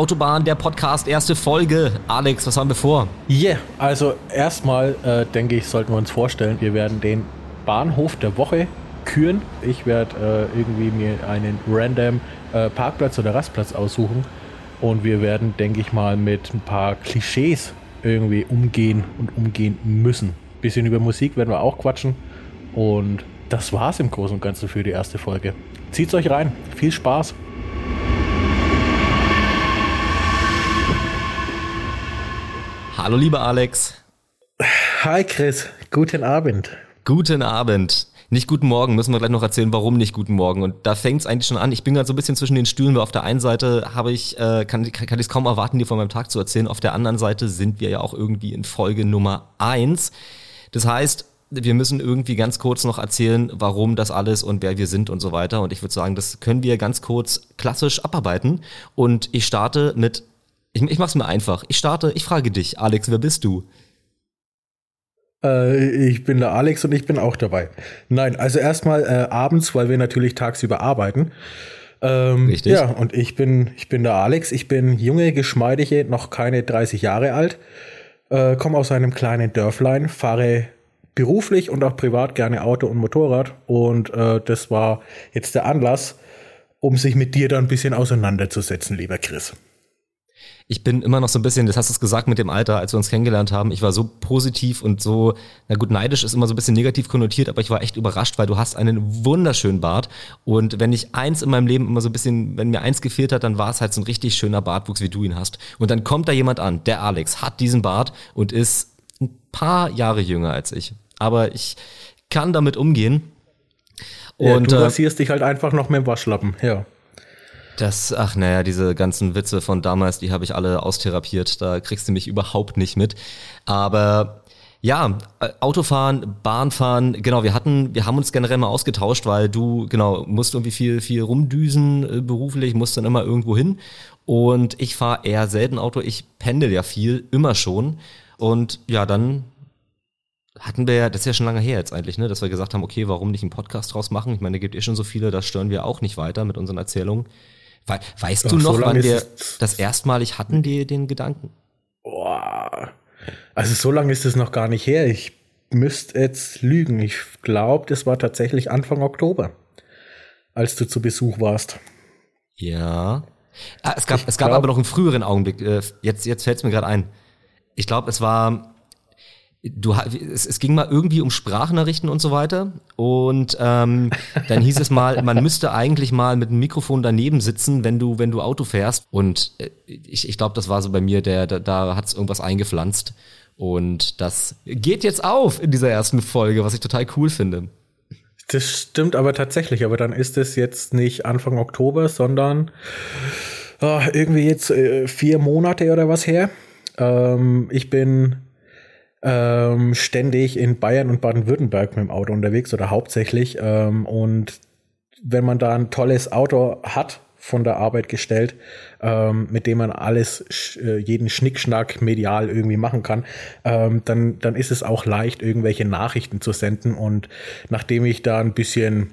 Autobahn, der Podcast, erste Folge. Alex, was haben wir vor? Yeah, also erstmal äh, denke ich, sollten wir uns vorstellen, wir werden den Bahnhof der Woche küren. Ich werde äh, irgendwie mir einen random äh, Parkplatz oder Rastplatz aussuchen und wir werden, denke ich mal, mit ein paar Klischees irgendwie umgehen und umgehen müssen. Bisschen über Musik werden wir auch quatschen und das war's im Großen und Ganzen für die erste Folge. Zieht's euch rein. Viel Spaß. Hallo, lieber Alex. Hi, Chris. Guten Abend. Guten Abend. Nicht guten Morgen, müssen wir gleich noch erzählen, warum nicht guten Morgen. Und da fängt es eigentlich schon an. Ich bin gerade so ein bisschen zwischen den Stühlen, weil auf der einen Seite habe ich, äh, kann, kann, kann ich es kaum erwarten, dir von meinem Tag zu erzählen. Auf der anderen Seite sind wir ja auch irgendwie in Folge Nummer eins. Das heißt, wir müssen irgendwie ganz kurz noch erzählen, warum das alles und wer wir sind und so weiter. Und ich würde sagen, das können wir ganz kurz klassisch abarbeiten. Und ich starte mit, ich, ich mach's mir einfach. Ich starte, ich frage dich, Alex, wer bist du? Äh, ich bin der Alex und ich bin auch dabei. Nein, also erstmal äh, abends, weil wir natürlich tagsüber arbeiten. Ähm, Richtig. Ja, und ich bin, ich bin der Alex. Ich bin junge, geschmeidige, noch keine 30 Jahre alt. Äh, komme aus einem kleinen Dörflein, fahre beruflich und auch privat gerne Auto und Motorrad. Und äh, das war jetzt der Anlass, um sich mit dir da ein bisschen auseinanderzusetzen, lieber Chris ich bin immer noch so ein bisschen, das hast du gesagt mit dem Alter, als wir uns kennengelernt haben, ich war so positiv und so, na gut, neidisch ist immer so ein bisschen negativ konnotiert, aber ich war echt überrascht, weil du hast einen wunderschönen Bart und wenn ich eins in meinem Leben immer so ein bisschen, wenn mir eins gefehlt hat, dann war es halt so ein richtig schöner Bartwuchs, wie du ihn hast. Und dann kommt da jemand an, der Alex, hat diesen Bart und ist ein paar Jahre jünger als ich. Aber ich kann damit umgehen. Und, ja, du äh, rasierst äh, dich halt einfach noch mit dem Waschlappen, ja. Das, ach naja, diese ganzen Witze von damals, die habe ich alle austherapiert. Da kriegst du mich überhaupt nicht mit. Aber ja, äh, Autofahren, Bahnfahren, genau, wir hatten, wir haben uns generell mal ausgetauscht, weil du, genau, musst irgendwie viel, viel rumdüsen äh, beruflich, musst dann immer irgendwo hin. Und ich fahre eher selten Auto, ich pendel ja viel, immer schon. Und ja, dann hatten wir ja, das ist ja schon lange her jetzt eigentlich, ne, dass wir gesagt haben, okay, warum nicht einen Podcast draus machen? Ich meine, da gibt eh schon so viele, da stören wir auch nicht weiter mit unseren Erzählungen. Weißt Ach, du noch, so wann wir das erstmalig hatten, die, den Gedanken? Boah. Also so lange ist es noch gar nicht her. Ich müsste jetzt lügen. Ich glaube, das war tatsächlich Anfang Oktober, als du zu Besuch warst. Ja. Ah, es gab, es gab aber noch einen früheren Augenblick. Äh, jetzt, jetzt fällt es mir gerade ein. Ich glaube, es war du es, es ging mal irgendwie um Sprachnachrichten und so weiter und ähm, dann hieß es mal, man müsste eigentlich mal mit dem Mikrofon daneben sitzen, wenn du wenn du Auto fährst und äh, ich, ich glaube, das war so bei mir, der da, da hat es irgendwas eingepflanzt und das geht jetzt auf in dieser ersten Folge, was ich total cool finde. Das stimmt aber tatsächlich, aber dann ist es jetzt nicht Anfang Oktober, sondern oh, irgendwie jetzt äh, vier Monate oder was her. Ähm, ich bin ähm, ständig in Bayern und Baden-Württemberg mit dem Auto unterwegs oder hauptsächlich. Ähm, und wenn man da ein tolles Auto hat, von der Arbeit gestellt, ähm, mit dem man alles, äh, jeden Schnickschnack medial irgendwie machen kann, ähm, dann, dann ist es auch leicht, irgendwelche Nachrichten zu senden. Und nachdem ich da ein bisschen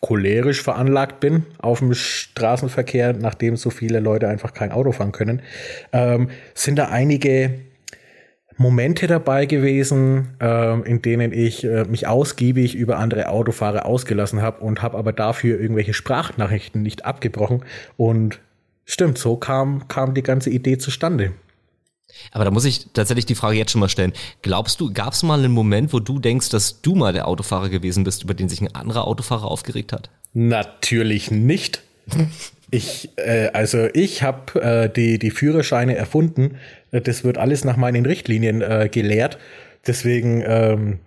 cholerisch veranlagt bin auf dem Straßenverkehr, nachdem so viele Leute einfach kein Auto fahren können, ähm, sind da einige Momente dabei gewesen, äh, in denen ich äh, mich ausgiebig über andere Autofahrer ausgelassen habe und habe aber dafür irgendwelche Sprachnachrichten nicht abgebrochen. Und stimmt, so kam, kam die ganze Idee zustande. Aber da muss ich tatsächlich die Frage jetzt schon mal stellen. Glaubst du, gab es mal einen Moment, wo du denkst, dass du mal der Autofahrer gewesen bist, über den sich ein anderer Autofahrer aufgeregt hat? Natürlich nicht. Ich, äh, also ich habe äh, die, die Führerscheine erfunden. Das wird alles nach meinen Richtlinien äh, gelehrt. Deswegen ähm,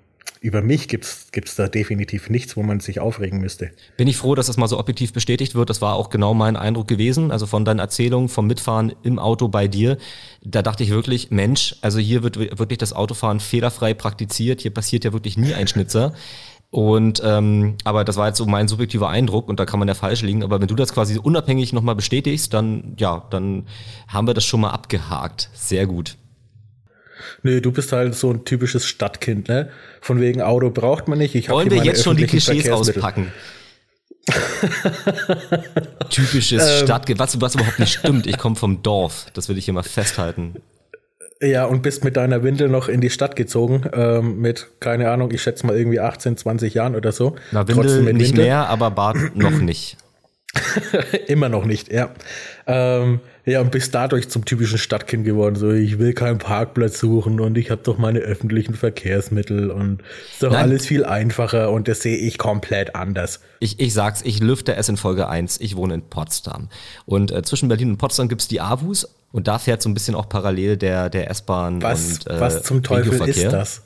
über mich gibt's gibt's da definitiv nichts, wo man sich aufregen müsste. Bin ich froh, dass das mal so objektiv bestätigt wird. Das war auch genau mein Eindruck gewesen. Also von deinen Erzählungen vom Mitfahren im Auto bei dir. Da dachte ich wirklich, Mensch, also hier wird wirklich das Autofahren fehlerfrei praktiziert. Hier passiert ja wirklich nie ein Schnitzer. Und ähm, aber das war jetzt so mein subjektiver Eindruck und da kann man ja falsch liegen. Aber wenn du das quasi unabhängig nochmal bestätigst, dann ja, dann haben wir das schon mal abgehakt. Sehr gut. Nee, du bist halt so ein typisches Stadtkind, ne? Von wegen Auto braucht man nicht. Ich Wollen wir jetzt schon die Klischees auspacken? Typisches ähm, Stadt, was, was überhaupt nicht stimmt. Ich komme vom Dorf. Das will ich hier mal festhalten. Ja, und bist mit deiner Windel noch in die Stadt gezogen, ähm, mit, keine Ahnung, ich schätze mal irgendwie 18, 20 Jahren oder so. Na, Windel nicht Windel. mehr, aber Bad noch nicht. Immer noch nicht, ja. Ähm, ja, und bist dadurch zum typischen Stadtkind geworden. So, ich will keinen Parkplatz suchen und ich habe doch meine öffentlichen Verkehrsmittel und ist doch Nein. alles viel einfacher und das sehe ich komplett anders. Ich, ich sag's, ich lüfte es in Folge 1. Ich wohne in Potsdam. Und äh, zwischen Berlin und Potsdam gibt's die AWUS und da fährt so ein bisschen auch parallel der, der S-Bahn was, und äh, Was zum Teufel ist das?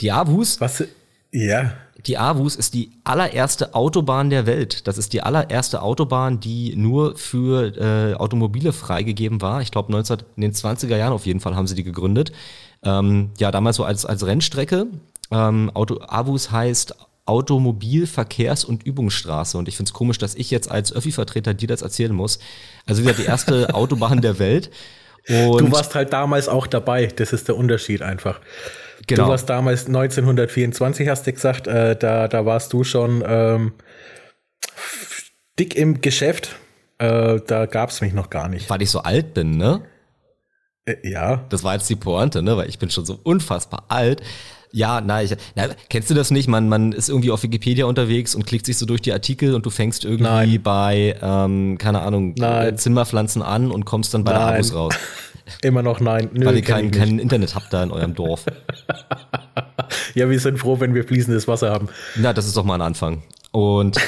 Die AWUS? Was? Ja. Die AWUS ist die allererste Autobahn der Welt. Das ist die allererste Autobahn, die nur für äh, Automobile freigegeben war. Ich glaube, 19 in den 20er Jahren auf jeden Fall haben sie die gegründet. Ähm, ja, damals so als, als Rennstrecke. Ähm, Auto, AWUS heißt Automobil-, Verkehrs- und Übungsstraße. Und ich finde es komisch, dass ich jetzt als Öffi-Vertreter dir das erzählen muss. Also wieder die erste Autobahn der Welt. Und du warst halt damals auch dabei. Das ist der Unterschied einfach. Genau. Du warst damals 1924, hast du gesagt. Äh, da, da warst du schon ähm, dick im Geschäft. Äh, da gab es mich noch gar nicht. Weil ich so alt bin, ne? Äh, ja. Das war jetzt die Pointe, ne? Weil ich bin schon so unfassbar alt. Ja, nein, ich, na, kennst du das nicht? Man, man ist irgendwie auf Wikipedia unterwegs und klickt sich so durch die Artikel und du fängst irgendwie nein. bei, ähm, keine Ahnung, nein. Zimmerpflanzen an und kommst dann bei nein. der Abos raus. Immer noch nein. Nö, Weil ihr kein, kein Internet habt da in eurem Dorf. ja, wir sind froh, wenn wir fließendes Wasser haben. Na, das ist doch mal ein Anfang. Und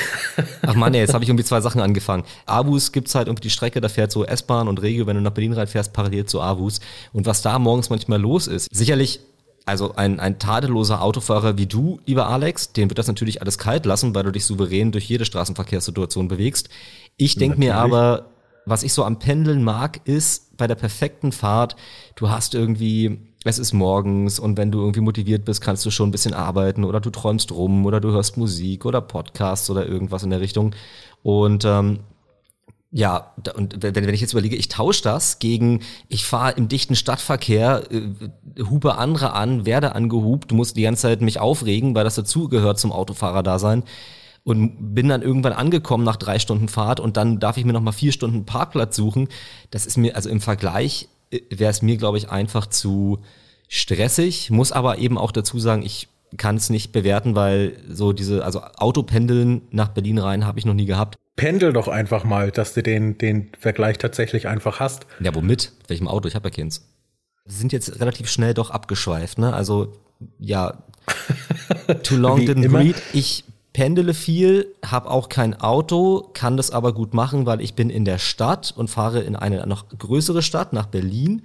ach man, jetzt habe ich irgendwie zwei Sachen angefangen. Avus gibt's halt irgendwie die Strecke, da fährt so S-Bahn und Regio, wenn du nach Berlin reinfährst, parallel zu Avus. Und was da morgens manchmal los ist, sicherlich also ein, ein tadelloser Autofahrer wie du, lieber Alex, den wird das natürlich alles kalt lassen, weil du dich souverän durch jede Straßenverkehrssituation bewegst. Ich denke mir aber, was ich so am Pendeln mag, ist bei der perfekten Fahrt, du hast irgendwie, es ist morgens und wenn du irgendwie motiviert bist, kannst du schon ein bisschen arbeiten oder du träumst rum oder du hörst Musik oder Podcasts oder irgendwas in der Richtung. Und ähm, ja, und wenn, wenn ich jetzt überlege, ich tausche das gegen, ich fahre im dichten Stadtverkehr, äh, hupe andere an, werde angehupt, du musst die ganze Zeit mich aufregen, weil das dazugehört zum Autofahrer-Dasein und bin dann irgendwann angekommen nach drei Stunden Fahrt und dann darf ich mir noch mal vier Stunden Parkplatz suchen. Das ist mir, also im Vergleich äh, wäre es mir, glaube ich, einfach zu stressig, muss aber eben auch dazu sagen, ich kann es nicht bewerten, weil so diese, also Autopendeln nach Berlin rein habe ich noch nie gehabt. Pendel doch einfach mal, dass du den, den Vergleich tatsächlich einfach hast. Ja, womit? Welchem Auto? Ich habe ja keins. Wir sind jetzt relativ schnell doch abgeschweift, ne? Also, ja, too long didn't immer. read. Ich pendele viel, habe auch kein Auto, kann das aber gut machen, weil ich bin in der Stadt und fahre in eine noch größere Stadt, nach Berlin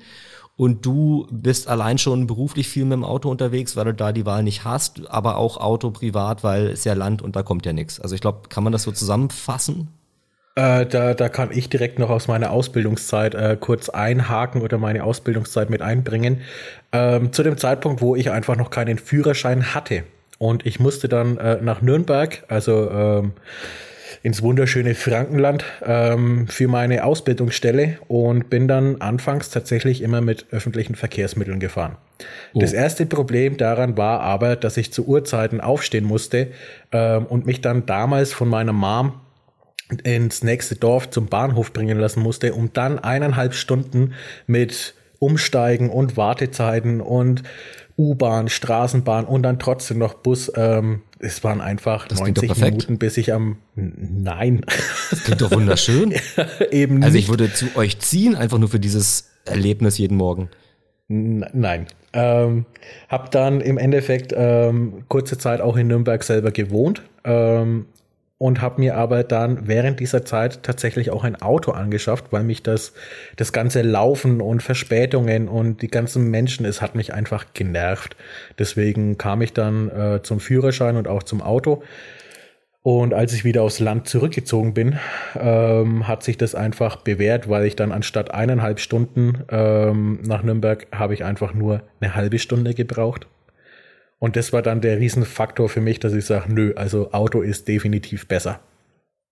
und du bist allein schon beruflich viel mit dem Auto unterwegs, weil du da die Wahl nicht hast, aber auch Auto privat, weil es ja Land und da kommt ja nichts. Also ich glaube, kann man das so zusammenfassen? Äh, da, da kann ich direkt noch aus meiner Ausbildungszeit äh, kurz einhaken oder meine Ausbildungszeit mit einbringen. Ähm, zu dem Zeitpunkt, wo ich einfach noch keinen Führerschein hatte. Und ich musste dann äh, nach Nürnberg, also ähm, ins wunderschöne Frankenland ähm, für meine Ausbildungsstelle und bin dann anfangs tatsächlich immer mit öffentlichen Verkehrsmitteln gefahren. Oh. Das erste Problem daran war aber, dass ich zu Uhrzeiten aufstehen musste ähm, und mich dann damals von meiner Mom ins nächste Dorf zum Bahnhof bringen lassen musste, um dann eineinhalb Stunden mit Umsteigen und Wartezeiten und U-Bahn, Straßenbahn und dann trotzdem noch Bus. Ähm, es waren einfach das 90 Minuten, bis ich am Nein. Das klingt doch wunderschön. Eben also ich würde zu euch ziehen, einfach nur für dieses Erlebnis jeden Morgen. Nein. Ähm, hab dann im Endeffekt ähm, kurze Zeit auch in Nürnberg selber gewohnt. Ähm, und habe mir aber dann während dieser Zeit tatsächlich auch ein Auto angeschafft, weil mich das das ganze Laufen und Verspätungen und die ganzen Menschen, es hat mich einfach genervt. Deswegen kam ich dann äh, zum Führerschein und auch zum Auto. Und als ich wieder aufs Land zurückgezogen bin, ähm, hat sich das einfach bewährt, weil ich dann anstatt eineinhalb Stunden ähm, nach Nürnberg habe ich einfach nur eine halbe Stunde gebraucht. Und das war dann der Riesenfaktor für mich, dass ich sage, nö, also Auto ist definitiv besser.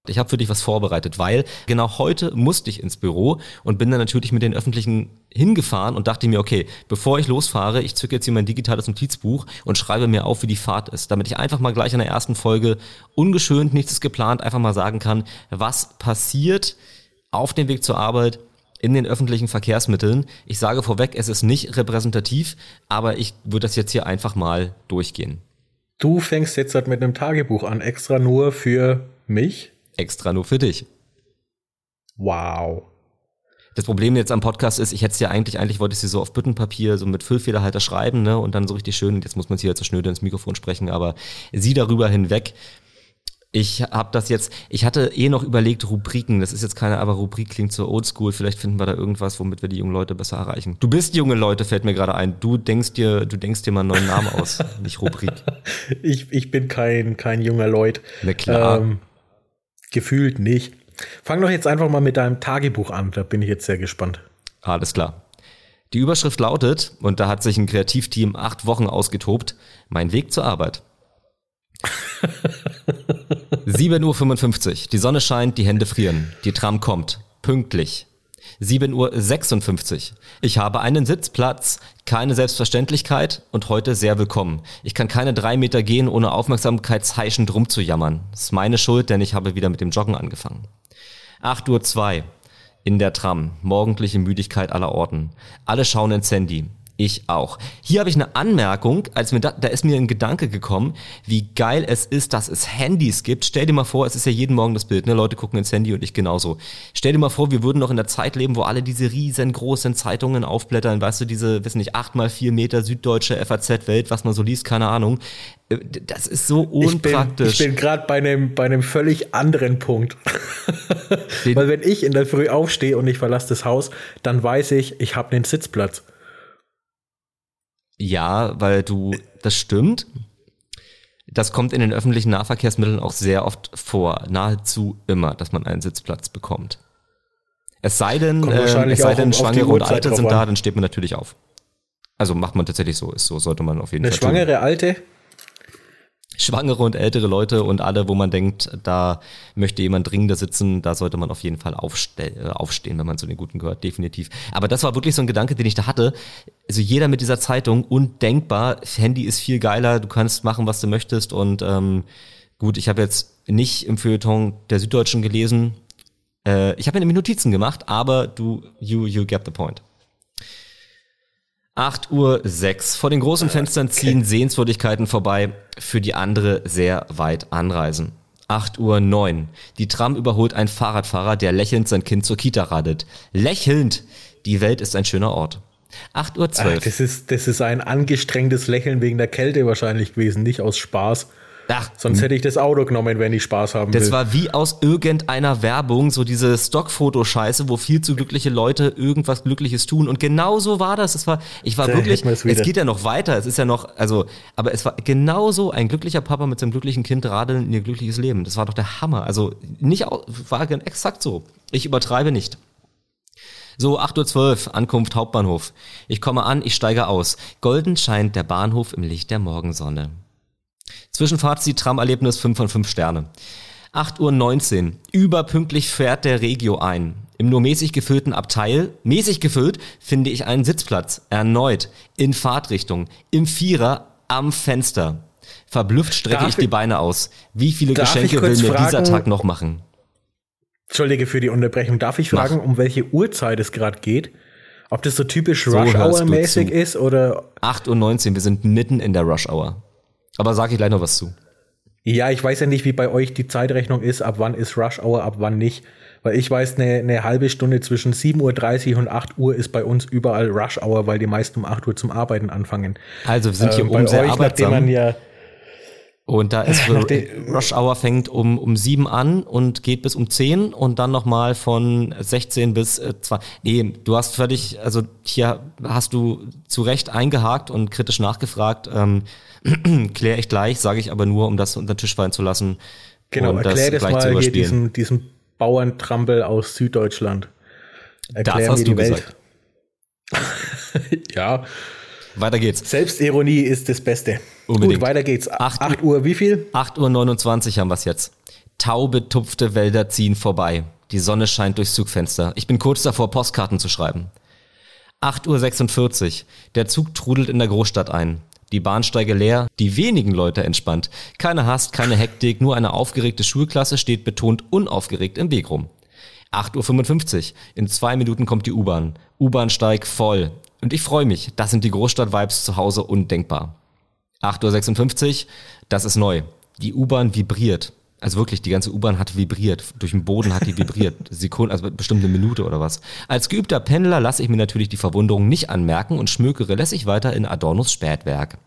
Ich habe für dich was vorbereitet, weil genau heute musste ich ins Büro und bin dann natürlich mit den Öffentlichen hingefahren und dachte mir, okay, bevor ich losfahre, ich zücke jetzt hier mein digitales Notizbuch und schreibe mir auf, wie die Fahrt ist, damit ich einfach mal gleich in der ersten Folge ungeschönt, nichts ist geplant, einfach mal sagen kann, was passiert auf dem Weg zur Arbeit in den öffentlichen Verkehrsmitteln. Ich sage vorweg, es ist nicht repräsentativ, aber ich würde das jetzt hier einfach mal durchgehen. Du fängst jetzt halt mit einem Tagebuch an, extra nur für mich? Extra nur für dich. Wow. Das Problem jetzt am Podcast ist, ich hätte es ja eigentlich, eigentlich wollte ich sie so auf Büttenpapier, so mit Füllfederhalter schreiben, ne, und dann so richtig schön, jetzt muss man sie halt so schnöde ins Mikrofon sprechen, aber sie darüber hinweg. Ich habe das jetzt, ich hatte eh noch überlegt, Rubriken, das ist jetzt keine, aber Rubrik klingt so oldschool, vielleicht finden wir da irgendwas, womit wir die jungen Leute besser erreichen. Du bist junge Leute, fällt mir gerade ein. Du denkst dir, du denkst dir mal einen neuen Namen aus, nicht Rubrik. Ich, ich bin kein, kein junger Leut. Na klar. Ähm, Gefühlt nicht. Fang doch jetzt einfach mal mit deinem Tagebuch an, da bin ich jetzt sehr gespannt. Alles klar. Die Überschrift lautet, und da hat sich ein Kreativteam acht Wochen ausgetobt, mein Weg zur Arbeit. 7.55 Uhr, die Sonne scheint, die Hände frieren, die Tram kommt, pünktlich. 7.56 Uhr. Ich habe einen Sitzplatz, keine Selbstverständlichkeit und heute sehr willkommen. Ich kann keine drei Meter gehen, ohne aufmerksamkeitsheischend rumzujammern. Ist meine Schuld, denn ich habe wieder mit dem Joggen angefangen. 8.02 Uhr. In der Tram. Morgendliche Müdigkeit aller Orten. Alle schauen ins Handy. Ich auch. Hier habe ich eine Anmerkung, als mir da, da ist mir ein Gedanke gekommen, wie geil es ist, dass es Handys gibt. Stell dir mal vor, es ist ja jeden Morgen das Bild, ne? Leute gucken ins Handy und ich genauso. Stell dir mal vor, wir würden noch in der Zeit leben, wo alle diese riesengroßen Zeitungen aufblättern, weißt du, diese, wissen nicht, acht mal vier Meter süddeutsche FAZ-Welt, was man so liest, keine Ahnung. Äh, das ist so unpraktisch. Ich bin, bin gerade bei einem, bei einem völlig anderen Punkt. Weil wenn ich in der Früh aufstehe und ich verlasse das Haus, dann weiß ich, ich habe einen Sitzplatz. Ja, weil du, das stimmt. Das kommt in den öffentlichen Nahverkehrsmitteln auch sehr oft vor, nahezu immer, dass man einen Sitzplatz bekommt. Es sei denn, äh, es sei denn, Schwangere und Alte sind da, dann steht man natürlich auf. Also macht man tatsächlich so, ist so, sollte man auf jeden Eine Fall. Eine schwangere tun. Alte? Schwangere und ältere Leute und alle, wo man denkt, da möchte jemand dringender sitzen, da sollte man auf jeden Fall äh, aufstehen, wenn man zu den Guten gehört, definitiv. Aber das war wirklich so ein Gedanke, den ich da hatte. Also jeder mit dieser Zeitung, undenkbar, Handy ist viel geiler, du kannst machen, was du möchtest und ähm, gut, ich habe jetzt nicht im Feuilleton der Süddeutschen gelesen, äh, ich habe mir nämlich Notizen gemacht, aber du, you, you get the point. 8 Uhr 6. Vor den großen Fenstern ziehen okay. Sehenswürdigkeiten vorbei, für die andere sehr weit anreisen. 8 Uhr 9. Die Tram überholt einen Fahrradfahrer, der lächelnd sein Kind zur Kita radet. Lächelnd! Die Welt ist ein schöner Ort. 8 Uhr 12. Ach, das, ist, das ist ein angestrengtes Lächeln wegen der Kälte wahrscheinlich gewesen, nicht aus Spaß. Ach, Sonst hätte ich das Auto genommen, wenn ich Spaß haben das will. Das war wie aus irgendeiner Werbung, so diese Stockfotoscheiße, wo viel zu glückliche Leute irgendwas Glückliches tun. Und genau so war das. Es war, ich war da wirklich, es geht ja noch weiter. Es ist ja noch, also, aber es war genauso ein glücklicher Papa mit seinem glücklichen Kind radeln in ihr glückliches Leben. Das war doch der Hammer. Also nicht, war exakt so. Ich übertreibe nicht. So, 8.12 Uhr, Ankunft Hauptbahnhof. Ich komme an, ich steige aus. Golden scheint der Bahnhof im Licht der Morgensonne. Zwischenfazit, Tramerlebnis 5 von 5 Sterne. 8.19 Uhr. Überpünktlich fährt der Regio ein. Im nur mäßig gefüllten Abteil, mäßig gefüllt, finde ich einen Sitzplatz. Erneut. In Fahrtrichtung. Im Vierer am Fenster. Verblüfft strecke darf ich die Beine aus. Wie viele Geschenke will mir fragen, dieser Tag noch machen? Entschuldige für die Unterbrechung. Darf ich fragen, Mach. um welche Uhrzeit es gerade geht? Ob das so typisch so Rush Hour mäßig ist oder? 8.19 Uhr, wir sind mitten in der Rush Hour. Aber sag ich gleich noch was zu. Ja, ich weiß ja nicht, wie bei euch die Zeitrechnung ist, ab wann ist Rush Hour, ab wann nicht. Weil ich weiß, eine, eine halbe Stunde zwischen 7.30 Uhr und 8 Uhr ist bei uns überall Rush Hour, weil die meisten um 8 Uhr zum Arbeiten anfangen. Also wir sind hier ähm, oben sehr euch, arbeitsam. Man ja und da ist Rush Hour fängt um, um sieben an und geht bis um zehn und dann nochmal von 16 bis äh, zwei. Nee, du hast völlig, also hier hast du zu Recht eingehakt und kritisch nachgefragt. Ähm, Kläre ich gleich, sage ich aber nur, um das unter den Tisch fallen zu lassen. Genau, und erklär das, das mal hier diesen, diesen Bauerntrampel aus Süddeutschland. Erklär das hast du Welt. gesagt. ja. Weiter geht's. Selbstironie ist das Beste. Unbedingt. Gut, weiter geht's. 8, 8 Uhr, wie viel? 8 Uhr 29 haben wir es jetzt. Taubetupfte Wälder ziehen vorbei. Die Sonne scheint durchs Zugfenster. Ich bin kurz davor, Postkarten zu schreiben. 8.46 Uhr. Der Zug trudelt in der Großstadt ein. Die Bahnsteige leer, die wenigen Leute entspannt. Keine Hast, keine Hektik, nur eine aufgeregte Schulklasse steht betont unaufgeregt im Weg rum. 8.55 Uhr. In zwei Minuten kommt die U-Bahn. U-Bahnsteig voll. Und ich freue mich. Das sind die Großstadt-Vibes zu Hause undenkbar. 8.56 Uhr. Das ist neu. Die U-Bahn vibriert. Also wirklich, die ganze U-Bahn hat vibriert. Durch den Boden hat die vibriert. Sekunden, also bestimmt eine Minute oder was. Als geübter Pendler lasse ich mir natürlich die Verwunderung nicht anmerken und schmökere lässig weiter in Adornos Spätwerk.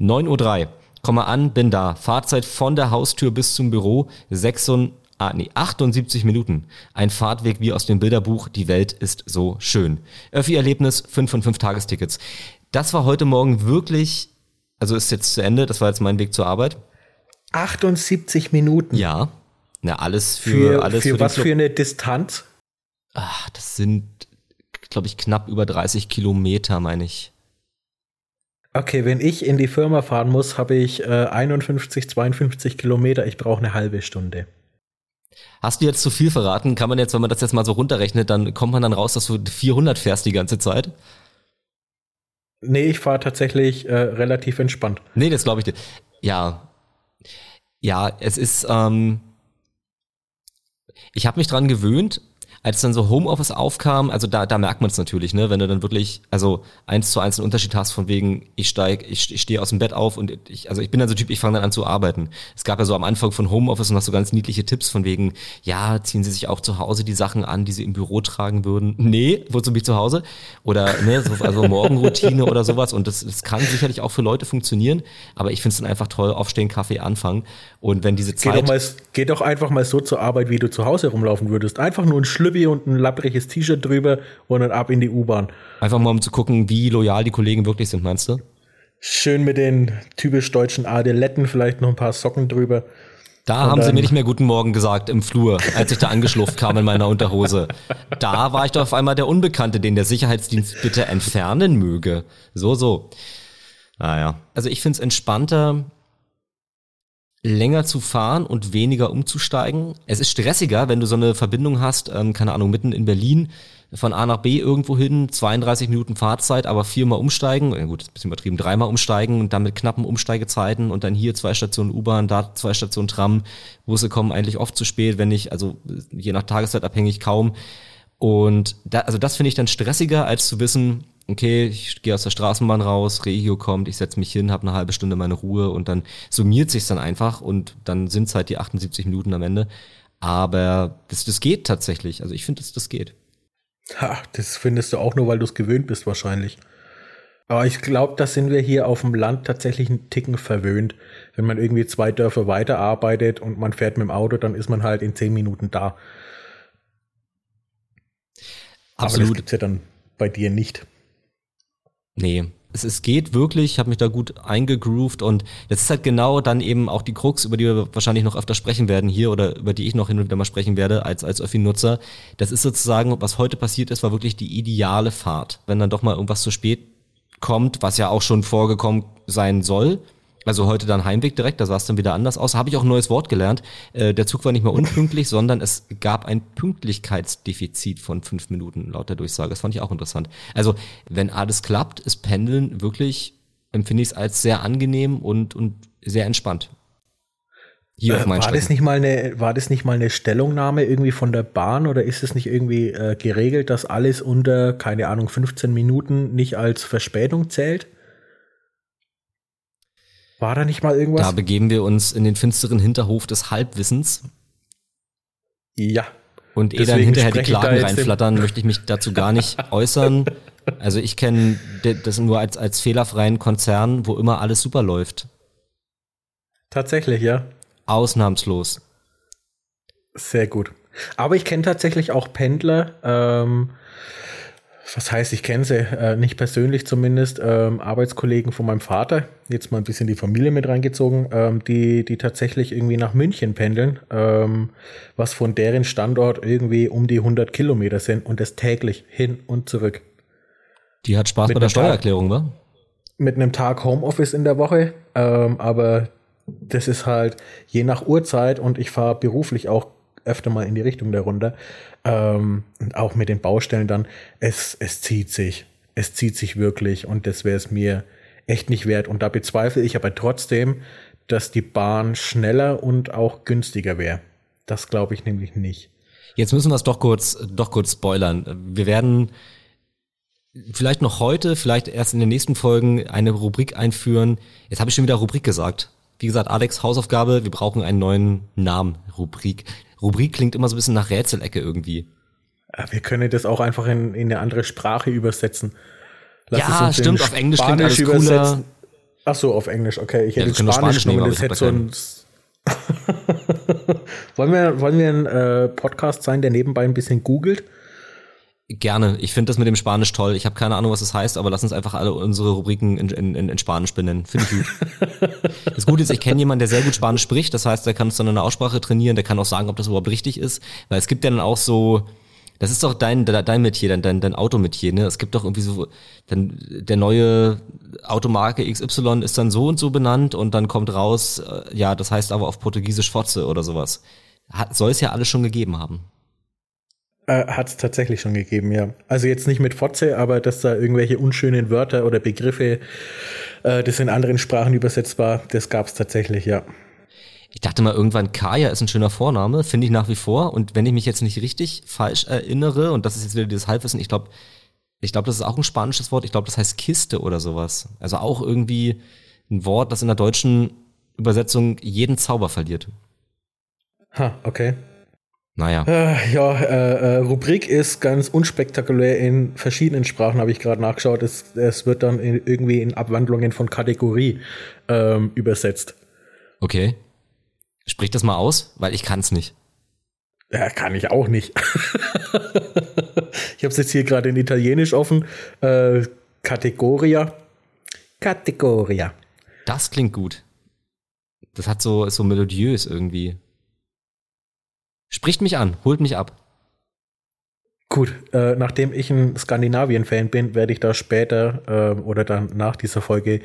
9.03 Uhr. Komme an, bin da. Fahrzeit von der Haustür bis zum Büro 76, ah, nee, 78 Minuten. Ein Fahrtweg wie aus dem Bilderbuch. Die Welt ist so schön. Öffi-Erlebnis, 5 von 5 Tagestickets. Das war heute Morgen wirklich, also ist jetzt zu Ende. Das war jetzt mein Weg zur Arbeit. 78 Minuten. Ja. Na, alles für, Für, alles für den was für eine Distanz? Ach, das sind, glaube ich, knapp über 30 Kilometer, meine ich. Okay, wenn ich in die Firma fahren muss, habe ich äh, 51, 52 Kilometer. Ich brauche eine halbe Stunde. Hast du jetzt zu viel verraten? Kann man jetzt, wenn man das jetzt mal so runterrechnet, dann kommt man dann raus, dass du 400 fährst die ganze Zeit? Nee, ich fahre tatsächlich äh, relativ entspannt. Nee, das glaube ich dir. Ja. Ja, es ist, ähm, ich habe mich dran gewöhnt, als dann so Homeoffice aufkam, also da, da merkt man es natürlich, ne, wenn du dann wirklich, also eins zu eins einen Unterschied hast von wegen, ich steig, ich, ich stehe aus dem Bett auf und ich, also ich bin dann so Typ, ich fange dann an zu arbeiten. Es gab ja so am Anfang von Homeoffice noch so ganz niedliche Tipps von wegen, ja, ziehen Sie sich auch zu Hause die Sachen an, die Sie im Büro tragen würden. Nee, wozu bin ich zu Hause? Oder, ne, so, also Morgenroutine oder sowas und das, das kann sicherlich auch für Leute funktionieren, aber ich finde es dann einfach toll, aufstehen, Kaffee anfangen und wenn diese Geh Zeit... doch, mal, geh doch einfach mal so zur Arbeit, wie du zu Hause rumlaufen würdest. Einfach nur ein Schlüppi und ein lappriges T-Shirt drüber und dann ab in die U-Bahn. Einfach mal um zu gucken, wie loyal die Kollegen wirklich sind, meinst du? Schön mit den typisch deutschen Adeletten, vielleicht noch ein paar Socken drüber. Da Und haben sie mir nicht mehr guten Morgen gesagt im Flur, als ich da angeschlurft kam in meiner Unterhose. Da war ich doch auf einmal der Unbekannte, den der Sicherheitsdienst bitte entfernen möge. So, so. Naja. Also ich find's entspannter, länger zu fahren und weniger umzusteigen. Es ist stressiger, wenn du so eine Verbindung hast, ähm, keine Ahnung, mitten in Berlin, von A nach B irgendwo hin, 32 Minuten Fahrzeit, aber viermal umsteigen, ja gut, bisschen übertrieben, dreimal umsteigen und dann mit knappen Umsteigezeiten und dann hier zwei Stationen U-Bahn, da zwei Stationen Tram. Busse kommen eigentlich oft zu spät, wenn nicht, also je nach Tageszeit abhängig kaum. Und da, also das finde ich dann stressiger, als zu wissen, okay, ich gehe aus der Straßenbahn raus, Regio kommt, ich setze mich hin, habe eine halbe Stunde meine Ruhe und dann summiert sich's dann einfach und dann sind's halt die 78 Minuten am Ende. Aber das, das geht tatsächlich. Also ich finde, das, das geht. Ha, das findest du auch nur, weil du es gewöhnt bist wahrscheinlich. Aber ich glaube, da sind wir hier auf dem Land tatsächlich einen Ticken verwöhnt. Wenn man irgendwie zwei Dörfer weiterarbeitet und man fährt mit dem Auto, dann ist man halt in zehn Minuten da. Aber das Absolut. gibt's ja dann bei dir nicht. Nee. Es, es geht wirklich, ich habe mich da gut eingegroovt und das ist halt genau dann eben auch die Krux, über die wir wahrscheinlich noch öfter sprechen werden hier oder über die ich noch hin und wieder mal sprechen werde als, als Öffi-Nutzer. Das ist sozusagen, was heute passiert ist, war wirklich die ideale Fahrt. Wenn dann doch mal irgendwas zu spät kommt, was ja auch schon vorgekommen sein soll, also heute dann Heimweg direkt, da sah es dann wieder anders aus. Habe ich auch ein neues Wort gelernt. Äh, der Zug war nicht mehr unpünktlich, sondern es gab ein Pünktlichkeitsdefizit von fünf Minuten laut der Durchsage. Das fand ich auch interessant. Also wenn alles klappt, ist Pendeln wirklich, empfinde ich es als sehr angenehm und, und sehr entspannt. Hier auf Äh, meinen war, das nicht mal eine, war das nicht mal eine Stellungnahme irgendwie von der Bahn oder ist es nicht irgendwie äh, geregelt, dass alles unter, keine Ahnung, 15 Minuten nicht als Verspätung zählt? War da nicht mal Da irgendwas? begeben wir uns in den finsteren Hinterhof des Halbwissens. ja. Und ehe dann hinterher die da Klagen reinflattern, möchte ich mich dazu gar nicht äußern. Also ich kenne das nur als, als fehlerfreien Konzern, wo immer alles super läuft. Tatsächlich, ja. Ausnahmslos. Sehr gut. Aber ich kenne tatsächlich auch Pendler, ähm, was heißt, ich kenne sie, äh, nicht persönlich zumindest, ähm, Arbeitskollegen von meinem Vater, jetzt mal ein bisschen die Familie mit reingezogen, ähm, die, die tatsächlich irgendwie nach München pendeln, ähm, was von deren Standort irgendwie um die 100 Kilometer sind und das täglich hin und zurück. Die hat Spaß Mit bei der. Steuererklärung, wa? Mit einem Tag Homeoffice in der Woche, ähm, aber das ist halt je nach Uhrzeit und ich fahre beruflich auch öfter mal in die Richtung der Runde. Ähm, auch mit den Baustellen dann, es, es zieht sich. Es zieht sich wirklich und das wäre es mir echt nicht wert. Und da bezweifle ich aber trotzdem, dass die Bahn schneller und auch günstiger wäre. Das glaube ich nämlich nicht. Jetzt müssen wir es doch kurz, doch kurz spoilern. Wir werden vielleicht noch heute, vielleicht erst in den nächsten Folgen eine Rubrik einführen. Jetzt habe ich schon wieder Rubrik gesagt. Wie gesagt, Alex, Hausaufgabe, wir brauchen einen neuen Namen, Rubrik. Rubrik klingt immer so ein bisschen nach Rätselecke irgendwie. Wir können das auch einfach in, in eine andere Sprache übersetzen. Lass ja, stimmt, auf Englisch Spanisch klingt alles cooler. Ach so, auf Englisch, okay. Ich hätte ja, Spanisch, Spanisch genommen, das hätte so ein wollen wir, wollen wir ein äh, Podcast sein, der nebenbei ein bisschen googelt? Gerne. Ich finde das mit dem Spanisch toll. Ich habe keine Ahnung, was das heißt, aber lass uns einfach alle unsere Rubriken in, in, in Spanisch benennen. Finde ich gut. das Gute ist, ich kenne jemanden, der sehr gut Spanisch spricht. Das heißt, der kann uns dann eine Aussprache trainieren. Der kann auch sagen, ob das überhaupt richtig ist. Weil es gibt ja dann auch so, das ist doch dein, dein Metier, dein, dein, dein Autometier, ne? Es gibt doch irgendwie so, dann der neue Automarke XY ist dann so und so benannt und dann kommt raus, äh, ja, das heißt aber auf Portugiesisch Fotze oder sowas. Soll es ja alles schon gegeben haben. Äh, Hat es tatsächlich schon gegeben, ja. Also jetzt nicht mit Fotze, aber dass da irgendwelche unschönen Wörter oder Begriffe, äh, das in anderen Sprachen übersetzt war, das gab es tatsächlich, ja. Ich dachte mal irgendwann, Kaya ist ein schöner Vorname, finde ich nach wie vor. Und wenn ich mich jetzt nicht richtig falsch erinnere, und das ist jetzt wieder dieses Halbwissen, ich glaube, ich glaube, das ist auch ein spanisches Wort. Ich glaube, das heißt Kiste oder sowas. Also auch irgendwie ein Wort, das in der deutschen Übersetzung jeden Zauber verliert. Ha, okay. Naja. Äh, ja, äh, äh, Rubrik ist ganz unspektakulär in verschiedenen Sprachen, habe ich gerade nachgeschaut. Es, es wird dann in, irgendwie in Abwandlungen von Kategorie ähm, übersetzt. Okay. Sprich das mal aus, weil ich kann es nicht. Ja, kann ich auch nicht. ich habe es jetzt hier gerade in Italienisch offen. Äh, Kategoria. Kategoria. Das klingt gut. Das hat so, so melodiös irgendwie. Spricht mich an, holt mich ab. Gut, äh, nachdem ich ein Skandinavien-Fan bin, werde ich da später äh, oder dann nach dieser Folge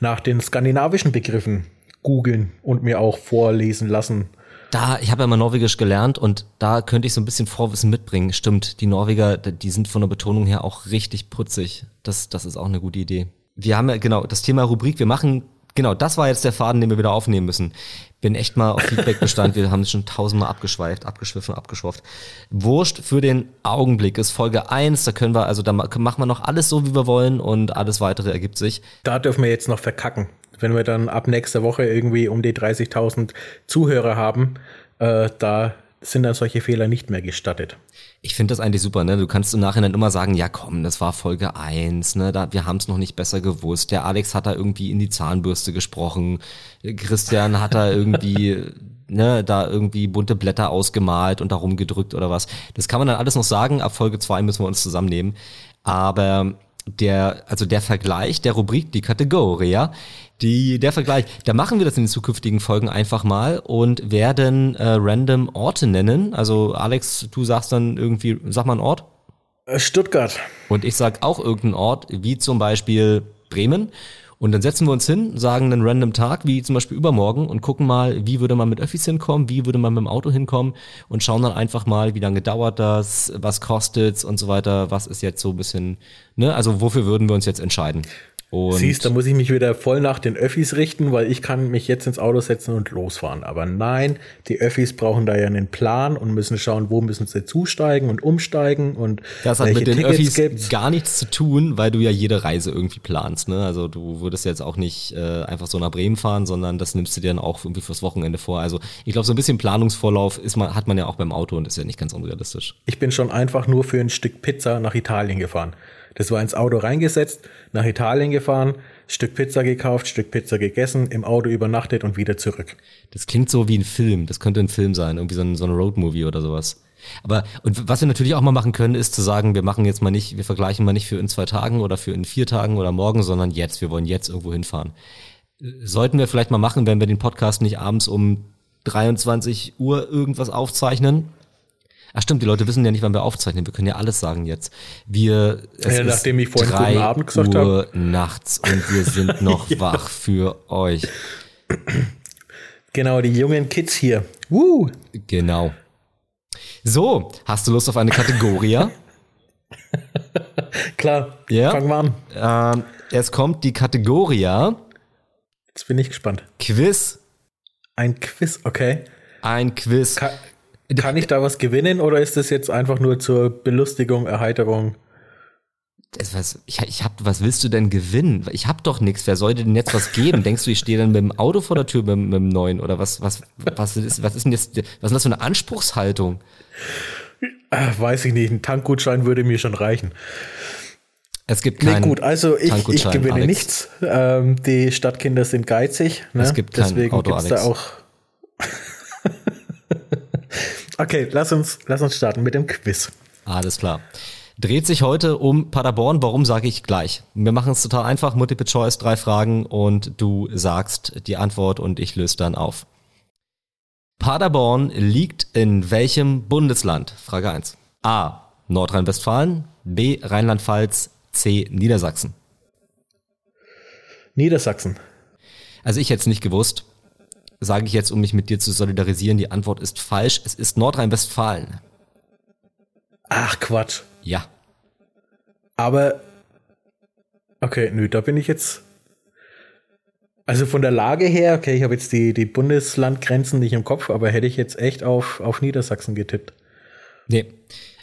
nach den skandinavischen Begriffen googeln und mir auch vorlesen lassen. Da, ich habe ja mal Norwegisch gelernt und da könnte ich so ein bisschen Vorwissen mitbringen. Stimmt, die Norweger, die sind von der Betonung her auch richtig putzig. Das, das ist auch eine gute Idee. Wir haben ja, genau, das Thema Rubrik, wir machen, genau, das war jetzt der Faden, den wir wieder aufnehmen müssen. Bin echt mal auf Feedback bestand, wir haben es schon tausendmal abgeschweift, abgeschwiffen, abgeschwofft. Wurscht für den Augenblick ist Folge eins. da können wir, also da machen wir noch alles so, wie wir wollen und alles weitere ergibt sich. Da dürfen wir jetzt noch verkacken wenn wir dann ab nächster Woche irgendwie um die 30.000 Zuhörer haben, äh, da sind dann solche Fehler nicht mehr gestattet. Ich finde das eigentlich super, ne? Du kannst im Nachhinein immer sagen, ja komm, das war Folge eins, ne? Da, wir haben es noch nicht besser gewusst. Der Alex hat da irgendwie in die Zahnbürste gesprochen. Christian hat da irgendwie, ne, da irgendwie bunte Blätter ausgemalt und darum gedrückt oder was. Das kann man dann alles noch sagen. Ab Folge zwei müssen wir uns zusammennehmen. Aber der, also der Vergleich der Rubrik, die Kategorie, ja, die, der Vergleich, da machen wir das in den zukünftigen Folgen einfach mal und werden äh, random Orte nennen. Also Alex, du sagst dann irgendwie, sag mal einen Ort. Äh, Stuttgart. Und ich sag auch irgendeinen Ort, wie zum Beispiel Bremen. Und dann setzen wir uns hin, sagen einen random Tag, wie zum Beispiel übermorgen, und gucken mal, wie würde man mit Öffis hinkommen, wie würde man mit dem Auto hinkommen und schauen dann einfach mal, wie lange dauert das, was kostet's und so weiter, was ist jetzt so ein bisschen, ne, also wofür würden wir uns jetzt entscheiden? Und Siehst, da muss ich mich wieder voll nach den Öffis richten, weil ich kann mich jetzt ins Auto setzen und losfahren. Aber nein, die Öffis brauchen da ja einen Plan und müssen schauen, wo müssen sie zusteigen und umsteigen und das hat mit den Tickets Öffis gibt's. gar nichts zu tun, weil du ja jede Reise irgendwie planst. Ne? Also du würdest jetzt auch nicht äh, einfach so nach Bremen fahren, sondern das nimmst du dir dann auch irgendwie fürs Wochenende vor. Also ich glaube, so ein bisschen Planungsvorlauf ist man, hat man ja auch beim Auto und ist ja nicht ganz unrealistisch. Ich bin schon einfach nur für ein Stück Pizza nach Italien gefahren. Das war ins Auto reingesetzt, nach Italien gefahren, Stück Pizza gekauft, Stück Pizza gegessen, im Auto übernachtet und wieder zurück. Das klingt so wie ein Film. Das könnte ein Film sein, irgendwie so ein, so ein Roadmovie oder sowas. Aber und was wir natürlich auch mal machen können, ist zu sagen, wir machen jetzt mal nicht, wir vergleichen mal nicht für in zwei Tagen oder für in vier Tagen oder morgen, sondern jetzt. Wir wollen jetzt irgendwo hinfahren. Sollten wir vielleicht mal machen, wenn wir den Podcast nicht abends um 23 Uhr irgendwas aufzeichnen, Ach stimmt, die Leute wissen ja nicht, wann wir aufzeichnen. Wir können ja alles sagen jetzt. Wir es ja, nachdem ich vorhin drei Abend gesagt Uhr habe. nachts und wir sind noch ja. wach für euch. Genau, die jungen Kids hier. Woo! Genau. So, hast du Lust auf eine Kategorie? Klar, Ja. fangen wir an. ähm, es kommt die Kategorie Jetzt bin ich gespannt. Quiz. Ein Quiz, okay. Ein Quiz. Kann, kann ich da was gewinnen oder ist das jetzt einfach nur zur Belustigung, Erheiterung? Was, ich, ich hab, was willst du denn gewinnen? Ich hab doch nichts. Wer soll dir denn jetzt was geben? Denkst du, ich stehe dann mit dem Auto vor der Tür mit, mit dem neuen? Oder was, was, was ist, was ist denn jetzt, was ist das für eine Anspruchshaltung? Äh, weiß ich nicht, ein Tankgutschein würde mir schon reichen. Es gibt Nee, keinen gut, also ich, ich gewinne Alex. nichts. Ähm, die Stadtkinder sind geizig. Ne? Es gibt kein Deswegen Auto, gibt's da auch. Okay, lass uns, lass uns starten mit dem Quiz. Alles klar. Dreht sich heute um Paderborn. Warum sage ich gleich? Wir machen es total einfach. Multiple Choice, drei Fragen und du sagst die Antwort und ich löse dann auf. Paderborn liegt in welchem Bundesland? Frage 1. A. Nordrhein-Westfalen. B. Rheinland-Pfalz. C. Niedersachsen. Niedersachsen. Also ich hätte es nicht gewusst. Sage ich jetzt, um mich mit dir zu solidarisieren. Die Antwort ist falsch. Es ist Nordrhein-Westfalen. Ach Quatsch. Ja. Aber okay, nö, da bin ich jetzt. Also von der Lage her, okay, ich habe jetzt die, die Bundeslandgrenzen nicht im Kopf, aber hätte ich jetzt echt auf, auf Niedersachsen getippt. Nee.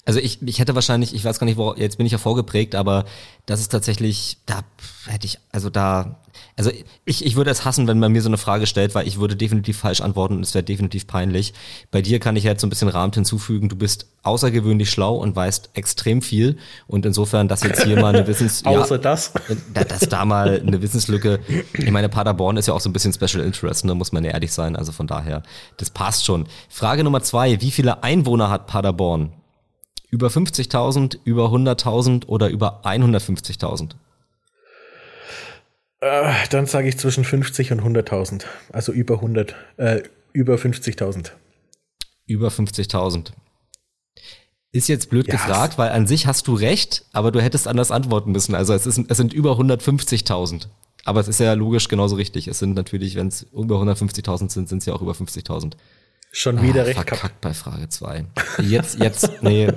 Also ich, ich hätte wahrscheinlich, ich weiß gar nicht, wo, jetzt bin ich ja vorgeprägt, aber das ist tatsächlich, da hätte ich, also da, also ich, ich würde es hassen, wenn man mir so eine Frage stellt, weil ich würde definitiv falsch antworten und es wäre definitiv peinlich. Bei dir kann ich jetzt so ein bisschen Rahmen hinzufügen, du bist außergewöhnlich schlau und weißt extrem viel und insofern, dass jetzt hier mal eine Wissens... Außer das. Da- dass da mal eine Wissenslücke. Ich meine, Paderborn ist ja auch so ein bisschen Special Interest, ne, muss man ja ehrlich sein. Also von daher, das passt schon. Frage Nummer zwei: Wie viele Einwohner hat Paderborn? Über 50.000, über 100.000 oder über 150.000? Äh, dann sage ich zwischen 50 und 100.000. Also über 100, äh, über 50.000. Über 50.000. Ist jetzt blöd Ja. gefragt, weil an sich hast du recht, aber du hättest anders antworten müssen. Also es, ist, es sind über 150.000. Aber es ist ja logisch genauso richtig. Es sind natürlich, wenn es über 150.000 sind, sind es ja auch über 50.000. Schon wieder Ah, recht verkackt bei Frage 2. Jetzt, jetzt, nee,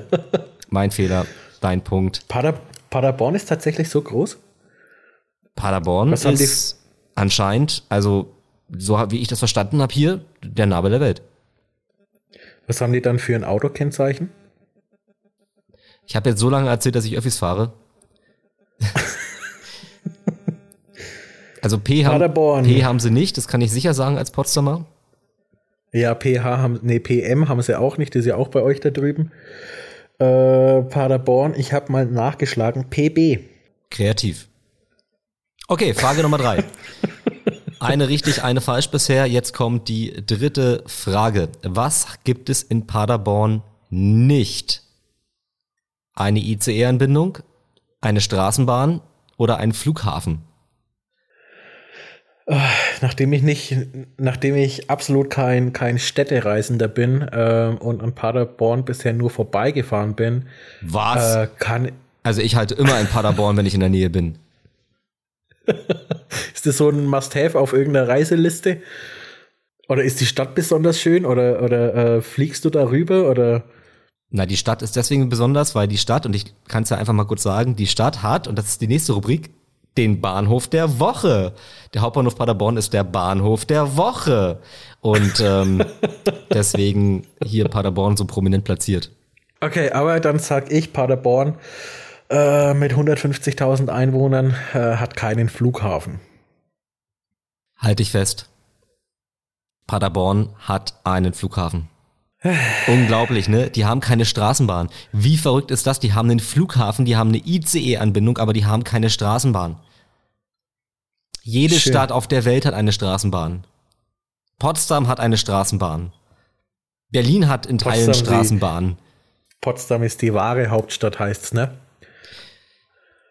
mein Fehler, dein Punkt. Pader, Paderborn ist tatsächlich so groß? Paderborn Was ist anscheinend, also so wie ich das verstanden habe hier, der Nabel der Welt. Was haben die dann für ein Autokennzeichen? Ich habe jetzt so lange erzählt, dass ich Öffis fahre. also P haben, Paderborn. P haben sie nicht, das kann ich sicher sagen als Potsdamer. Ja, PH haben, nee, PM haben sie auch nicht, das ist ja auch bei euch da drüben. Äh, Paderborn, ich habe mal nachgeschlagen, PB. Kreativ. Okay, Frage Nummer drei. Eine richtig, eine falsch bisher. Jetzt kommt die dritte Frage. Was gibt es in Paderborn nicht? Eine ICE-Anbindung, eine Straßenbahn oder ein Flughafen? Nachdem ich nicht, nachdem ich absolut kein, kein Städtereisender bin ähm, und an Paderborn bisher nur vorbeigefahren bin, Was? äh, kann, also ich halte immer in Paderborn, wenn ich in der Nähe bin. ist das so ein Must-Have auf irgendeiner Reiseliste? Oder ist die Stadt besonders schön? Oder, oder äh, fliegst du da rüber? Oder Na, die Stadt ist deswegen besonders, weil die Stadt, und ich kann es ja einfach mal kurz sagen, die Stadt hat, und das ist die nächste Rubrik, den Bahnhof der Woche. Der Hauptbahnhof Paderborn ist der Bahnhof der Woche. Und ähm, deswegen hier Paderborn so prominent platziert. Okay, aber dann sag ich, Paderborn äh, mit 150.000 Einwohnern äh, hat keinen Flughafen. Halt dich fest. Paderborn hat einen Flughafen. Unglaublich, ne? Die haben keine Straßenbahn. Wie verrückt ist das? Die haben einen Flughafen, die haben eine ICE-Anbindung, aber die haben keine Straßenbahn. Jede Schön. Stadt auf der Welt hat eine Straßenbahn. Potsdam hat eine Straßenbahn. Berlin hat in Teilen Potsdam, die- Straßenbahnen. Potsdam ist die wahre Hauptstadt, heißt's, ne?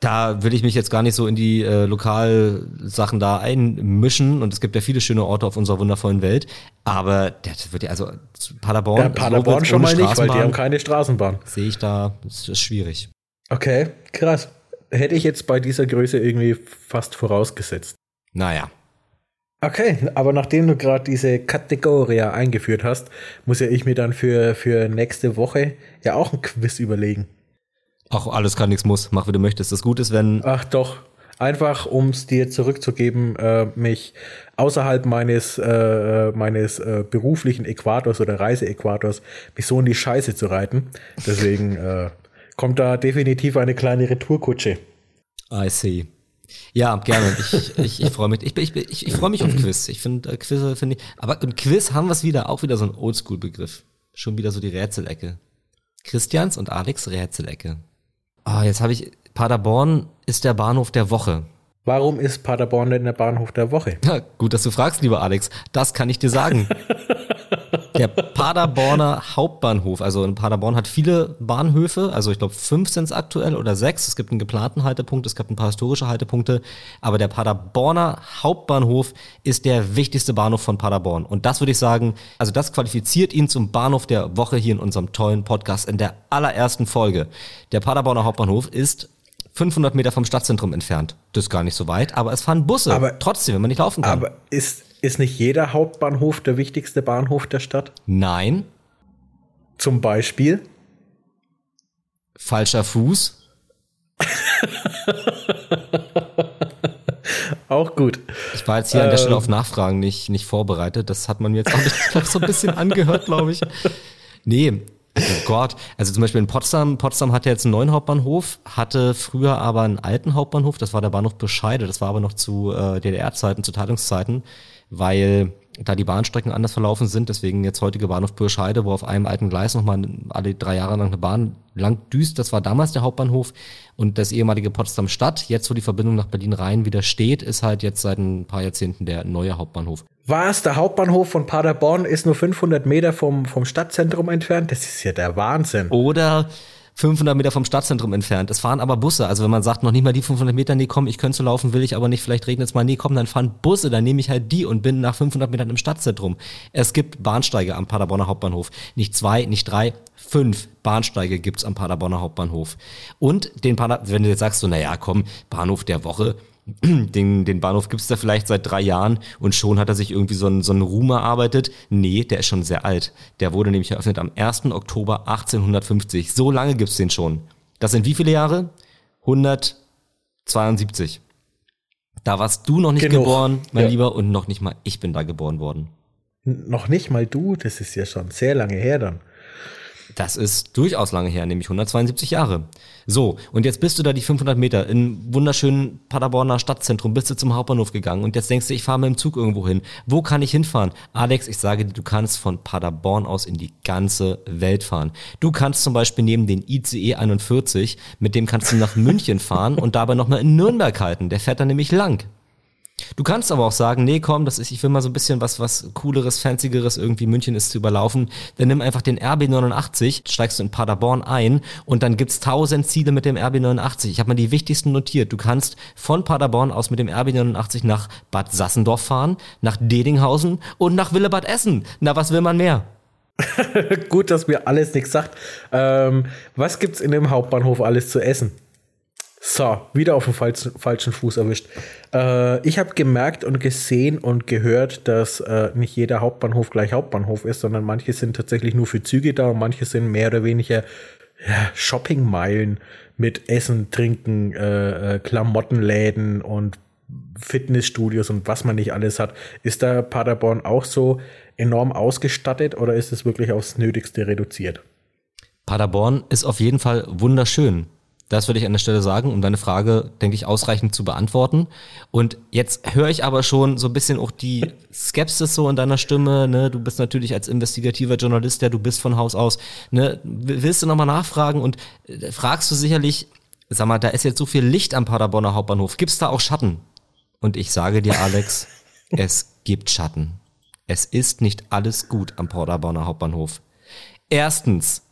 Da will ich mich jetzt gar nicht so in die äh, Lokalsachen da einmischen und es gibt ja viele schöne Orte auf unserer wundervollen Welt, aber das wird ja also Paderborn, Ja, Paderborn Lobitz schon mal nicht, weil die haben keine Straßenbahn. sehe ich da, das ist schwierig. Okay, krass. Hätte ich jetzt bei dieser Größe irgendwie fast vorausgesetzt. Naja, Okay, aber nachdem du gerade diese Kategorie eingeführt hast, muss ja ich mir dann für, für nächste Woche ja auch ein Quiz überlegen. Ach, alles kann, nichts muss. Mach, wie du möchtest. Das Gute ist, wenn. Ach doch, einfach um es dir zurückzugeben, äh, mich außerhalb meines, äh, meines äh, beruflichen Äquators oder Reiseäquators mich so in die Scheiße zu reiten. Deswegen äh, kommt da definitiv eine kleine Retourkutsche. I see. Ja, gerne. Ich, ich, ich freue mich. Ich, ich, ich, ich freue mich auf Quiz. Ich finde äh, Quizze finde ich. Aber im Quiz haben wir es wieder, auch wieder so ein Oldschool-Begriff. Schon wieder so die Rätselecke. Christians und Alex Rätselecke. Ah, jetzt habe ich. Paderborn ist der Bahnhof der Woche. Warum ist Paderborn denn der Bahnhof der Woche? Ja, gut, dass du fragst, lieber Alex. Das kann ich dir sagen. Der Paderborner Hauptbahnhof. Also in Paderborn hat viele Bahnhöfe, also ich glaube fünf sind es aktuell oder sechs. Es gibt einen geplanten Haltepunkt, es gibt ein paar historische Haltepunkte. Aber der Paderborner Hauptbahnhof ist der wichtigste Bahnhof von Paderborn. Und das würde ich sagen, also das qualifiziert ihn zum Bahnhof der Woche hier in unserem tollen Podcast in der allerersten Folge. Der Paderborner Hauptbahnhof ist 500 Meter vom Stadtzentrum entfernt. Das ist gar nicht so weit, aber es fahren Busse. Aber trotzdem, wenn man nicht laufen kann. Aber ist, ist nicht jeder Hauptbahnhof der wichtigste Bahnhof der Stadt? Nein. Zum Beispiel? Falscher Fuß. Auch gut. Ich war jetzt hier ähm. an der Stelle ähm. auf Nachfragen nicht, nicht vorbereitet. Das hat man mir jetzt auch so ein bisschen angehört, glaube ich. Nee, Oh Gott, also zum Beispiel in Potsdam, Potsdam hat ja jetzt einen neuen Hauptbahnhof, hatte früher aber einen alten Hauptbahnhof, das war der Bahnhof Bescheide, das war aber noch zu äh, DDR-Zeiten, zu Teilungszeiten, weil da die Bahnstrecken anders verlaufen sind, deswegen jetzt heutige Bahnhof Pürscheide, wo auf einem alten Gleis nochmal alle drei Jahre lang eine Bahn lang düst, das war damals der Hauptbahnhof und das ehemalige Potsdam Stadt, jetzt wo die Verbindung nach Berlin Rhein wieder steht, ist halt jetzt seit ein paar Jahrzehnten der neue Hauptbahnhof. Was, der Hauptbahnhof von Paderborn ist nur 500 Meter vom, vom Stadtzentrum entfernt? Das ist ja der Wahnsinn. Oder 500 Meter vom Stadtzentrum entfernt. Es fahren aber Busse. Also wenn man sagt, noch nicht mal die 500 Meter, nee, komm, ich könnte so laufen, will ich aber nicht, vielleicht regnet es mal, nee, komm, dann fahren Busse, dann nehme ich halt die und bin nach 500 Metern im Stadtzentrum. Es gibt Bahnsteige am Paderborner Hauptbahnhof. Nicht zwei, nicht drei, fünf Bahnsteige gibt's am Paderborner Hauptbahnhof. Und den Pader wenn du jetzt sagst, so, naja, komm, Bahnhof der Woche, den, den Bahnhof gibt's da vielleicht seit drei Jahren und schon hat er sich irgendwie so einen, so einen Ruhm erarbeitet. Nee, der ist schon sehr alt. Der wurde nämlich eröffnet am 1. Oktober 1850. So lange gibt's den schon. Das sind wie viele Jahre? 172. Da warst du noch nicht Genug. geboren, mein ja. Lieber, und noch nicht mal ich bin da geboren worden. Noch nicht mal du, das ist ja schon sehr lange her dann. Das ist durchaus lange her, nämlich 172 Jahre. So, und jetzt bist du da die 500 Meter in wunderschönen Paderborner Stadtzentrum, bist du zum Hauptbahnhof gegangen und jetzt denkst du, ich fahre mit dem Zug irgendwo hin. Wo kann ich hinfahren? Alex, ich sage dir, du kannst von Paderborn aus in die ganze Welt fahren. Du kannst zum Beispiel neben den ICE 41, mit dem kannst du nach München fahren und dabei nochmal in Nürnberg halten. Der fährt dann nämlich lang. Du kannst aber auch sagen, nee, komm, das ist, ich will mal so ein bisschen was, was cooleres, fancyeres irgendwie München ist zu überlaufen. Dann nimm einfach den RB89, steigst du in Paderborn ein und dann gibt's tausend Ziele mit dem RB89. Ich habe mal die wichtigsten notiert. Du kannst von Paderborn aus mit dem RB89 nach Bad Sassendorf fahren, nach Dedinghausen und nach Willebad Essen. Na, was will man mehr? Gut, dass mir alles nichts sagt. Ähm, was gibt's in dem Hauptbahnhof alles zu essen? So, wieder auf dem falschen, falschen Fuß erwischt. Äh, ich habe gemerkt und gesehen und gehört, dass äh, nicht jeder Hauptbahnhof gleich Hauptbahnhof ist, sondern manche sind tatsächlich nur für Züge da und manche sind mehr oder weniger ja, Shoppingmeilen mit Essen, Trinken, äh, äh Klamottenläden und Fitnessstudios und was man nicht alles hat. Ist da Paderborn auch so enorm ausgestattet oder ist es wirklich aufs Nötigste reduziert? Paderborn ist auf jeden Fall wunderschön. Das würde ich an der Stelle sagen, um deine Frage, denke ich, ausreichend zu beantworten. Und jetzt höre ich aber schon so ein bisschen auch die Skepsis so in deiner Stimme. Ne? Du bist natürlich als investigativer Journalist, der du bist von Haus aus. Ne? Willst du nochmal nachfragen und äh, fragst du sicherlich, sag mal, da ist jetzt so viel Licht am Paderborner Hauptbahnhof. Gibt's da auch Schatten? Und ich sage dir, Alex, es gibt Schatten. Es ist nicht alles gut am Paderborner Hauptbahnhof. Erstens,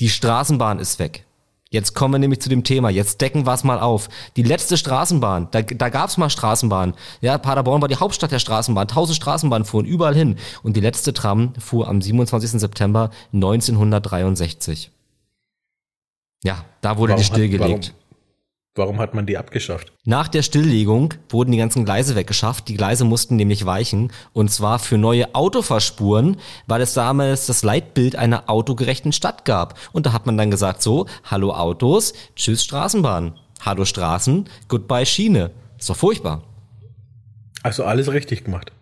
die Straßenbahn ist weg. Jetzt kommen wir nämlich zu dem Thema. Jetzt decken wir es mal auf. Die letzte Straßenbahn, da, da gab es mal Straßenbahn. Ja, Paderborn war die Hauptstadt der Straßenbahn. Tausend Straßenbahnen fuhren überall hin. Und die letzte Tram fuhr am 27. September 1963. Ja, da wurde warum die stillgelegt. Hat, warum, hat man die abgeschafft? Nach der Stilllegung wurden die ganzen Gleise weggeschafft. Die Gleise mussten nämlich weichen. Und zwar für neue Autofahrspuren, weil es damals das Leitbild einer autogerechten Stadt gab. Und da hat man dann gesagt so, hallo Autos, tschüss Straßenbahn. Hallo Straßen, goodbye Schiene. Ist doch furchtbar. Also alles richtig gemacht.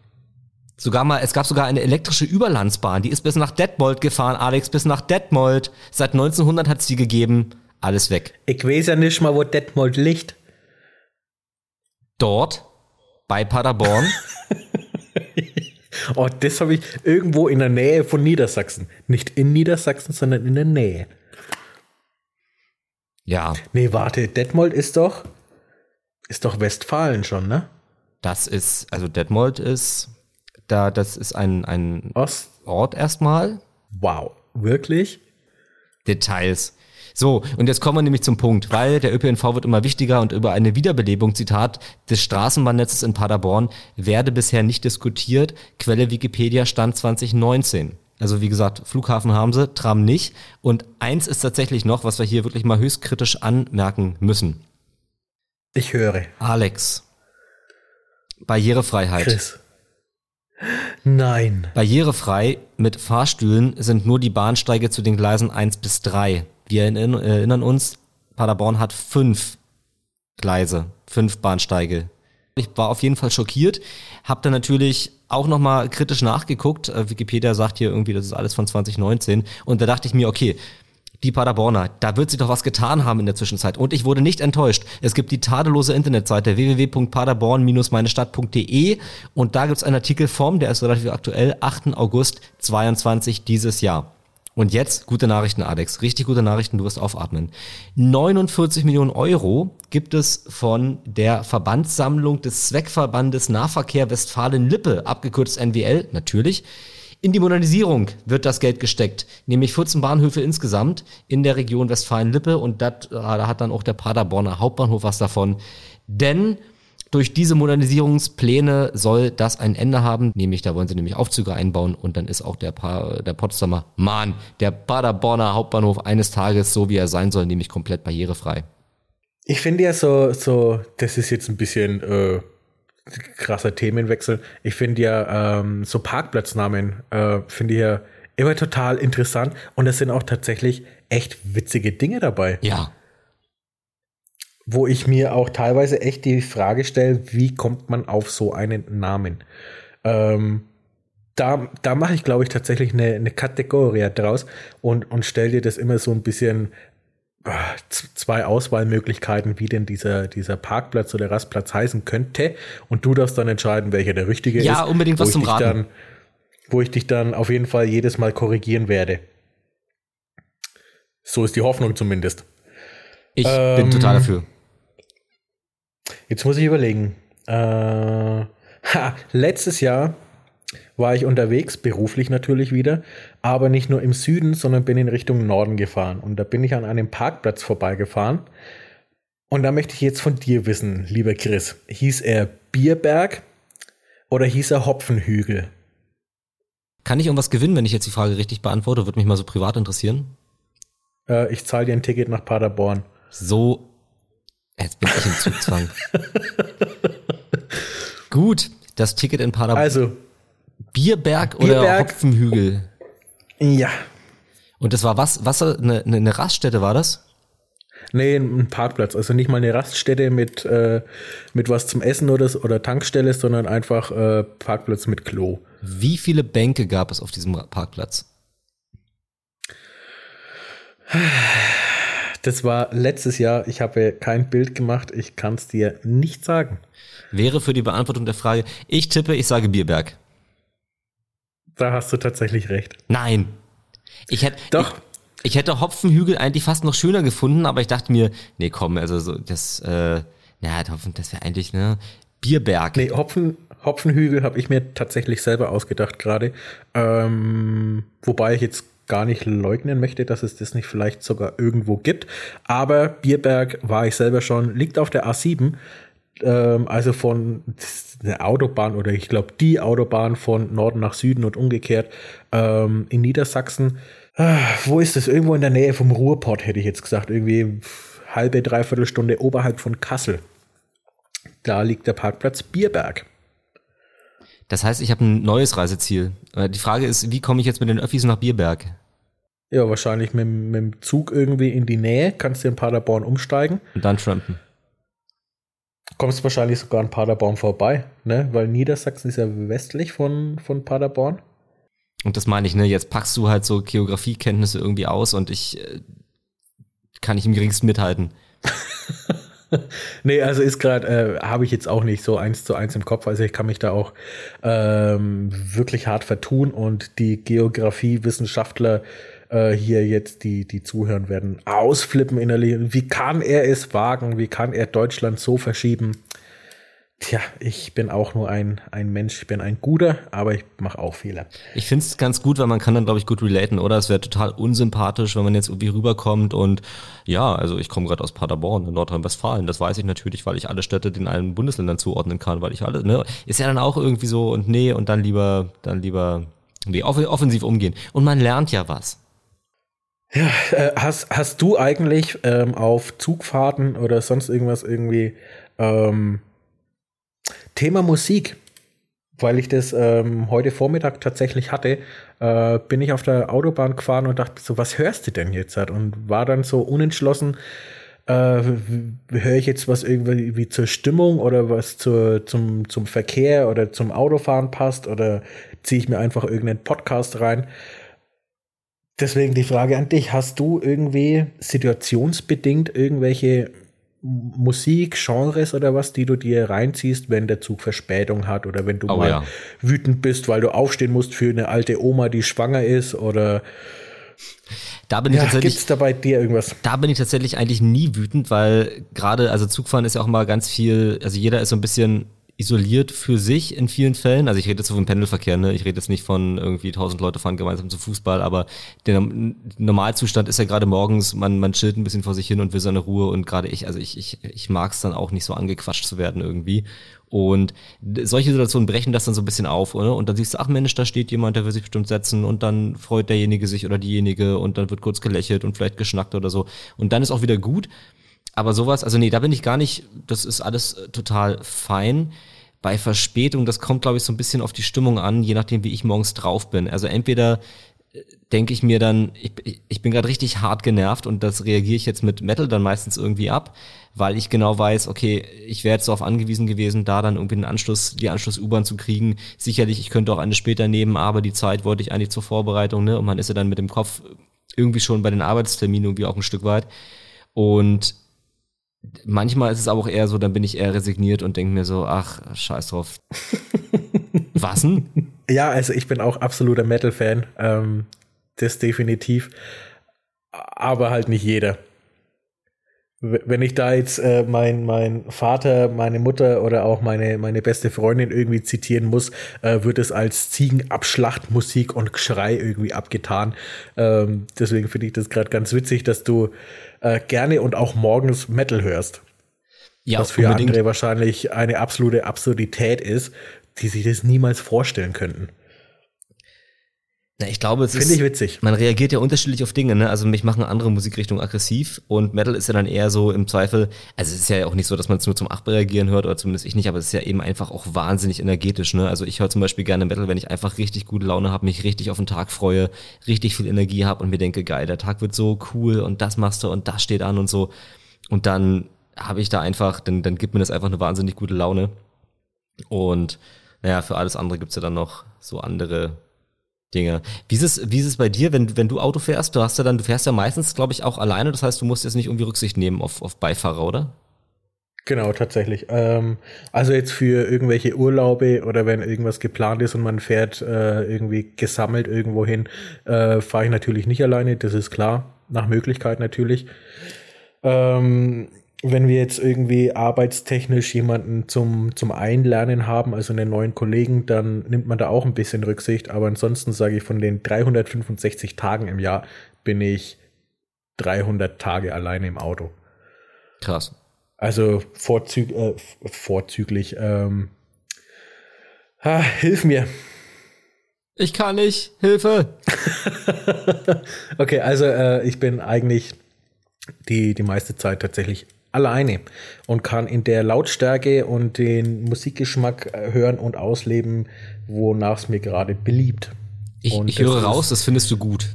Sogar mal, es gab sogar eine elektrische Überlandsbahn, die ist bis nach Detmold gefahren, Alex, bis nach Detmold. Seit 1900 hat es die gegeben. Alles weg. Ich weiß ja nicht mal, wo Detmold liegt. Dort, bei Paderborn. oh, das habe ich irgendwo in der Nähe von Niedersachsen. Nicht in Niedersachsen, sondern in der Nähe. Ja. Nee, warte, Detmold ist doch, ist doch Westfalen schon, ne? Das ist, also Detmold ist, da, das ist ein, ein Ost. Ort erstmal. Wow, wirklich? Details. So, und jetzt kommen wir nämlich zum Punkt, weil der ÖPNV wird immer wichtiger und über eine Wiederbelebung, Zitat, des Straßenbahnnetzes in Paderborn werde bisher nicht diskutiert. Quelle Wikipedia stand 2019. Also wie gesagt, Flughafen haben sie, Tram nicht. Und eins ist tatsächlich noch, was wir hier wirklich mal höchst kritisch anmerken müssen. Ich höre. Alex. Barrierefreiheit. Chris. Nein. Barrierefrei mit Fahrstühlen sind nur die Bahnsteige zu den Gleisen 1 bis 3. Wir erinnern uns, Paderborn hat fünf Gleise, fünf Bahnsteige. Ich war auf jeden Fall schockiert, habe dann natürlich auch nochmal kritisch nachgeguckt. Äh, Wikipedia sagt hier irgendwie, das ist alles von 2019. Und da dachte ich mir, okay, die Paderborner, da wird sie doch was getan haben in der Zwischenzeit. Und ich wurde nicht enttäuscht. Es gibt die tadellose Internetseite www.paderborn-meinestadt.de und da gibt es einen Artikel vom, der ist relativ aktuell, 8. August 22 dieses Jahr. Und jetzt gute Nachrichten, Alex. Richtig gute Nachrichten, du wirst aufatmen. 49 Millionen Euro gibt es von der Verbandssammlung des Zweckverbandes Nahverkehr Westfalen-Lippe, abgekürzt NWL, natürlich. In die Modernisierung wird das Geld gesteckt, nämlich 14 Bahnhöfe insgesamt in der Region Westfalen-Lippe und dat, da hat dann auch der Paderborner Hauptbahnhof was davon. Denn durch diese Modernisierungspläne soll das ein Ende haben, nämlich da wollen sie nämlich Aufzüge einbauen und dann ist auch der, pa der Potsdamer Mahn, der Paderborner Hauptbahnhof eines Tages so wie er sein soll, nämlich komplett barrierefrei. Ich finde ja so, so, das ist jetzt ein bisschen äh, krasser Themenwechsel. Ich finde ja ähm, so Parkplatznamen äh, finde ich ja immer total interessant und es sind auch tatsächlich echt witzige Dinge dabei. Ja wo ich mir auch teilweise echt die Frage stelle, wie kommt man auf so einen Namen? Ähm, da, da mache ich, glaube ich, tatsächlich eine, eine Kategorie draus und, und stelle dir das immer so ein bisschen äh, zwei Auswahlmöglichkeiten, wie denn dieser, dieser Parkplatz oder Rastplatz heißen könnte. Und du darfst dann entscheiden, welcher der richtige ja, ist. Ja, unbedingt was zum Raten. Dann, wo ich dich dann auf jeden Fall jedes Mal korrigieren werde. So ist die Hoffnung zumindest. Ich ähm, bin total dafür. Jetzt muss ich überlegen. Äh, ha, letztes Jahr war ich unterwegs, beruflich natürlich wieder, aber nicht nur im Süden, sondern bin in Richtung Norden gefahren. Und da bin ich an einem Parkplatz vorbeigefahren. Und da möchte ich jetzt von dir wissen, lieber Chris, hieß er Bierberg oder hieß er Hopfenhügel? Kann ich irgendwas gewinnen, wenn ich jetzt die Frage richtig beantworte? Würde mich mal so privat interessieren. Äh, ich zahle dir ein Ticket nach Paderborn. So Jetzt bin ich im Zugzwang. Gut, das Ticket in Paderborn. Also. Bierberg oder Bierberg. Hopfenhügel? Ja. Und das war was? Was eine, eine Raststätte war das? Nee, ein Parkplatz. Also nicht mal eine Raststätte mit, äh, mit was zum Essen oder, oder Tankstelle, sondern einfach äh, Parkplatz mit Klo. Wie viele Bänke gab es auf diesem Parkplatz? Das war letztes Jahr. Ich habe kein Bild gemacht. Ich kann es dir nicht sagen. Wäre für die Beantwortung der Frage, ich tippe, ich sage Bierberg. Da hast du tatsächlich recht. Nein. Ich hätte. Doch. Ich, ich, hätte Hopfenhügel eigentlich fast noch schöner gefunden, aber ich dachte mir, nee, komm, also so, das, äh, ja, das wäre eigentlich, ne, Bierberg. Nee, Hopfen, Hopfenhügel habe ich mir tatsächlich selber ausgedacht gerade. Ähm, wobei ich jetzt gar nicht leugnen möchte, dass es das nicht vielleicht sogar irgendwo gibt. Aber Bierberg war ich selber schon, liegt auf der A7, ähm, also von der Autobahn oder ich glaube die Autobahn von Norden nach Süden und umgekehrt ähm, in Niedersachsen. Ah, wo ist das? Irgendwo in der Nähe vom Ruhrport, hätte ich jetzt gesagt. Irgendwie halbe, dreiviertel Stunde oberhalb von Kassel. Da liegt der Parkplatz Bierberg. Das heißt, ich habe ein neues Reiseziel. Äh, die Frage ist, wie komme ich jetzt mit den Öffis nach Bierberg? Ja, wahrscheinlich mit, mit dem Zug irgendwie in die Nähe, kannst du in Paderborn umsteigen. Und dann trampen. Kommst wahrscheinlich sogar an Paderborn vorbei, ne? Weil Niedersachsen ist ja westlich von, von Paderborn. Und das meine ich, ne? Jetzt packst du halt so Geografiekenntnisse irgendwie aus und ich äh, kann nicht im geringsten mithalten. nee, also ist gerade, äh, habe ich jetzt auch nicht so eins zu eins im Kopf. Also ich kann mich da auch ähm, wirklich hart vertun und die Geografiewissenschaftler äh, hier jetzt, die, die zuhören werden, ausflippen innerlich. Wie kann er es wagen? Wie kann er Deutschland so verschieben? Tja, ich bin auch nur ein, ein Mensch, ich bin ein Guter, aber ich mache auch Fehler. Ich finde es ganz gut, weil man kann dann, glaube ich, gut relaten, oder? Es wäre total unsympathisch, wenn man jetzt irgendwie rüberkommt und ja, also ich komme gerade aus Paderborn in Nordrhein-Westfalen. Das weiß ich natürlich, weil ich alle Städte den allen Bundesländern zuordnen kann, weil ich alle, ne, ist ja dann auch irgendwie so und nee und dann lieber, dann lieber nee, offensiv umgehen. Und man lernt ja was. Ja, äh, hast, hast du eigentlich ähm, auf Zugfahrten oder sonst irgendwas irgendwie ähm, Thema Musik, weil ich das ähm, heute Vormittag tatsächlich hatte, äh, bin ich auf der Autobahn gefahren und dachte so, was hörst du denn jetzt? Und war dann so unentschlossen, äh, höre ich jetzt was irgendwie wie zur Stimmung oder was zur, zum, zum Verkehr oder zum Autofahren passt oder ziehe ich mir einfach irgendeinen Podcast rein. Deswegen die Frage an dich, hast du irgendwie situationsbedingt irgendwelche Musikgenres oder was, die du dir reinziehst, wenn der Zug Verspätung hat oder wenn du oh, mal ja. wütend bist, weil du aufstehen musst für eine alte Oma, die schwanger ist oder da bin ich ja, tatsächlich. Gibt's da bei dir irgendwas? Da bin ich tatsächlich eigentlich nie wütend, weil gerade, also Zugfahren ist ja auch mal ganz viel, also jeder ist so ein bisschen isoliert für sich in vielen Fällen. Also ich rede jetzt vom Pendelverkehr, ne? Ich rede jetzt nicht von irgendwie tausend Leute fahren gemeinsam zum Fußball, aber der Normalzustand ist ja gerade morgens, man, man chillt ein bisschen vor sich hin und will seine Ruhe und gerade ich, also ich, ich, ich mag es dann auch nicht so angequatscht zu werden irgendwie. Und solche Situationen brechen das dann so ein bisschen auf, oder? Und dann siehst du, ach Mensch, da steht jemand, der will sich bestimmt setzen und dann freut derjenige sich oder diejenige und dann wird kurz gelächelt und vielleicht geschnackt oder so. Und dann ist auch wieder gut. Aber sowas, also nee, da bin ich gar nicht, das ist alles äh, total fein. Bei Verspätung, das kommt, glaube ich, so ein bisschen auf die Stimmung an, je nachdem, wie ich morgens drauf bin. Also entweder äh, denke ich mir dann, ich, ich bin gerade richtig hart genervt und das reagiere ich jetzt mit Metal dann meistens irgendwie ab, weil ich genau weiß, okay, ich wäre jetzt darauf angewiesen gewesen, da dann irgendwie den Anschluss, die Anschluss-U-Bahn zu kriegen. Sicherlich, ich könnte auch eine später nehmen, aber die Zeit wollte ich eigentlich zur Vorbereitung, ne? Und man ist ja dann mit dem Kopf irgendwie schon bei den Arbeitsterminen irgendwie auch ein Stück weit. Und manchmal ist es aber auch eher so, dann bin ich eher resigniert und denke mir so, ach, scheiß drauf. Was denn? Ja, also ich bin auch absoluter Metal-Fan. Ähm, das definitiv. Aber halt nicht jeder. Wenn ich da jetzt äh, mein, mein Vater, meine Mutter oder auch meine, meine beste Freundin irgendwie zitieren muss, äh, wird es als Ziegenabschlachtmusik und Geschrei irgendwie abgetan. Ähm, deswegen finde ich das gerade ganz witzig, dass du äh, gerne und auch morgens Metal hörst. Ja, was für unbedingt. andere wahrscheinlich eine absolute Absurdität ist, die sich das niemals vorstellen könnten. Na, ich glaube, es Finde ich witzig. Man reagiert ja unterschiedlich auf Dinge, ne? Also mich machen andere Musikrichtungen aggressiv und Metal ist ja dann eher so im Zweifel, also es ist ja auch nicht so, dass man es nur zum reagieren hört oder zumindest ich nicht, aber es ist ja eben einfach auch wahnsinnig energetisch, ne? Also ich höre zum Beispiel gerne Metal, wenn ich einfach richtig gute Laune habe, mich richtig auf den Tag freue, richtig viel Energie habe und mir denke, geil, der Tag wird so cool und das machst du und das steht an und so. Und dann habe ich da einfach, dann, dann gibt mir das einfach eine wahnsinnig gute Laune. Und naja, für alles andere gibt's ja dann noch so andere Dinge. Wie ist es, wie ist es bei dir, wenn, wenn du Auto fährst? Du hast ja dann, du fährst ja meistens, glaube ich, auch alleine. Das heißt, du musst jetzt nicht irgendwie Rücksicht nehmen auf, auf Beifahrer, oder? Genau, tatsächlich. Ähm, also jetzt für irgendwelche Urlaube oder wenn irgendwas geplant ist und man fährt äh, irgendwie gesammelt irgendwo hin, äh, fahre ich natürlich nicht alleine, das ist klar, nach Möglichkeit natürlich. Ähm, wenn wir jetzt irgendwie arbeitstechnisch jemanden zum, zum Einlernen haben, also einen neuen Kollegen, dann nimmt man da auch ein bisschen Rücksicht. Aber ansonsten sage ich, von den 365 Tagen im Jahr bin ich 300 Tage alleine im Auto. Krass. Also vorzüg äh, vorzüglich. Ähm, ha, hilf mir. Ich kann nicht. Hilfe. okay, also äh, ich bin eigentlich die, die meiste Zeit tatsächlich alleine und kann in der Lautstärke und den Musikgeschmack äh, hören und ausleben, wonach es mir gerade beliebt. Ich, ich höre raus, das findest du gut.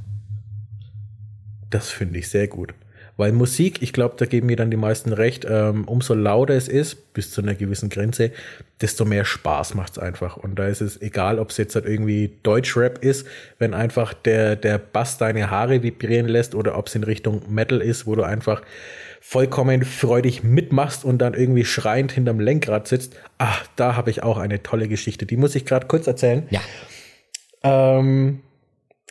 Das finde ich sehr gut. Weil Musik, ich glaube, da geben mir dann die meisten recht, ähm, umso lauter es ist, bis zu einer gewissen Grenze, desto mehr Spaß macht es einfach. Und da ist es egal, ob es jetzt halt irgendwie Deutschrap ist, wenn einfach der, der Bass deine Haare vibrieren lässt oder ob es in Richtung Metal ist, wo du einfach vollkommen freudig mitmachst und dann irgendwie schreiend hinterm Lenkrad sitzt. Ach, da habe ich auch eine tolle Geschichte. Die muss ich gerade kurz erzählen. Ja. Ähm,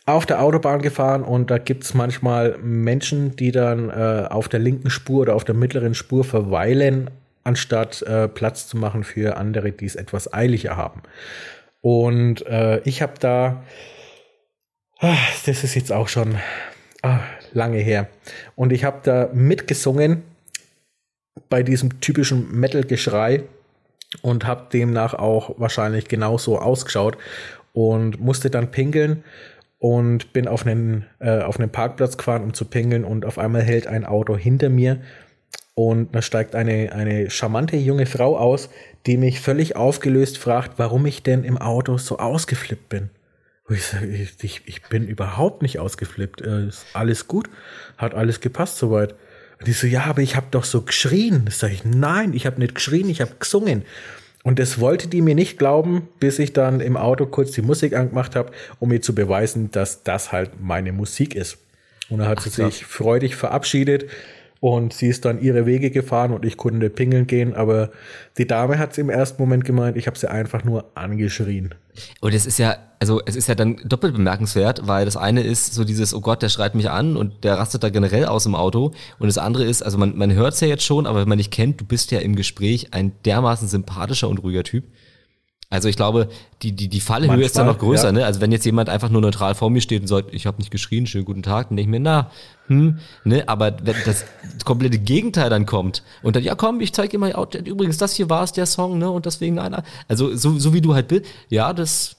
auf der Autobahn gefahren und da gibt es manchmal Menschen, die dann äh, auf der linken Spur oder auf der mittleren Spur verweilen, anstatt äh, Platz zu machen für andere, die es etwas eiliger haben. Und äh, ich habe da, ach, das ist jetzt auch schon ach, lange her, und ich habe da mitgesungen bei diesem typischen Metal-Geschrei und habe demnach auch wahrscheinlich genauso ausgeschaut und musste dann pinkeln und bin auf einen, äh, auf einen Parkplatz gefahren, um zu pingeln und auf einmal hält ein Auto hinter mir und da steigt eine, eine charmante junge Frau aus, die mich völlig aufgelöst fragt, warum ich denn im Auto so ausgeflippt bin. Ich ich, ich bin überhaupt nicht ausgeflippt. Äh, ist alles gut, hat alles gepasst soweit. Und die so, ja, aber ich habe doch so geschrien. Das sage ich, nein, ich habe nicht geschrien, ich habe gesungen. Und das wollte die mir nicht glauben, bis ich dann im Auto kurz die Musik angemacht habe, um mir zu beweisen, dass das halt meine Musik ist. Und dann hat Ach, sie sich freudig verabschiedet und sie ist dann ihre Wege gefahren und ich konnte pingeln gehen, aber die Dame hat es im ersten Moment gemeint, ich habe sie einfach nur angeschrien. Und es ist ja, also es ist ja dann doppelt bemerkenswert, weil das eine ist so dieses, oh Gott, der schreit mich an und der rastet da generell aus im Auto. Und das andere ist, also man, man hört es ja jetzt schon, aber wenn man dich kennt, du bist ja im Gespräch ein dermaßen sympathischer und ruhiger Typ. Also ich glaube, die, die, die Fallhöhe Manchmal, ist ja noch größer, ja. ne? Also wenn jetzt jemand einfach nur neutral vor mir steht und sagt, ich habe nicht geschrien, schönen guten Tag, dann denke ich mir, na, hm, ne? Aber wenn das komplette Gegenteil dann kommt und dann, ja komm, ich zeige dir mal, übrigens, das hier war es, der Song, ne? Und deswegen einer. Also so, so wie du halt bist, ja, das.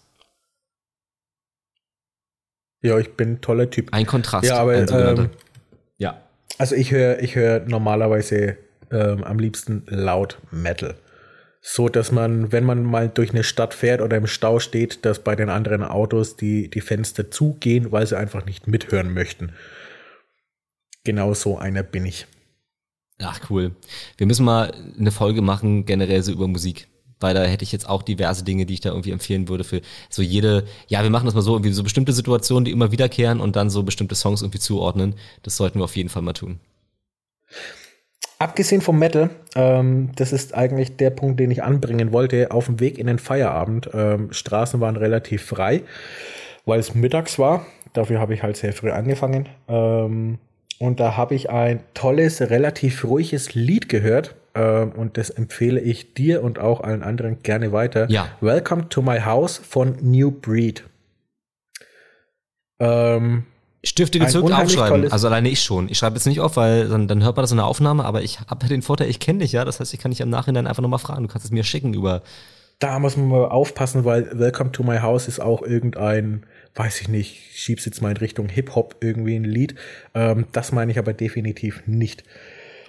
Ja, ich bin ein toller Typ. Ein Kontrast. Ja, aber ähm, ja. Also ich höre ich höre normalerweise ähm, am liebsten laut Metal so dass man, wenn man mal durch eine Stadt fährt oder im Stau steht, dass bei den anderen Autos die, die Fenster zugehen, weil sie einfach nicht mithören möchten. Genau so einer bin ich. Ach cool. Wir müssen mal eine Folge machen, generell so über Musik. Weil da hätte ich jetzt auch diverse Dinge, die ich da irgendwie empfehlen würde für so jede, ja, wir machen das mal so, irgendwie so bestimmte Situationen, die immer wiederkehren und dann so bestimmte Songs irgendwie zuordnen. Das sollten wir auf jeden Fall mal tun. Abgesehen vom Metal, ähm, das ist eigentlich der Punkt, den ich anbringen wollte, auf dem Weg in den Feierabend. Ähm, Straßen waren relativ frei, weil es mittags war. Dafür habe ich halt sehr früh angefangen. Ähm, und da habe ich ein tolles, relativ ruhiges Lied gehört. Ähm, und das empfehle ich dir und auch allen anderen gerne weiter. Ja. Welcome to My House von New Breed. Ähm, Stifte gezückt aufschreiben. Also alleine ich schon. Ich schreibe jetzt nicht auf, weil dann, dann hört man das in der Aufnahme, aber ich habe ja den Vorteil, ich kenne dich ja. Das heißt, ich kann dich im Nachhinein einfach nochmal fragen. Du kannst es mir schicken über. Da muss man mal aufpassen, weil Welcome to My House ist auch irgendein, weiß ich nicht, schieb's jetzt mal in Richtung Hip-Hop irgendwie ein Lied. Ähm, das meine ich aber definitiv nicht.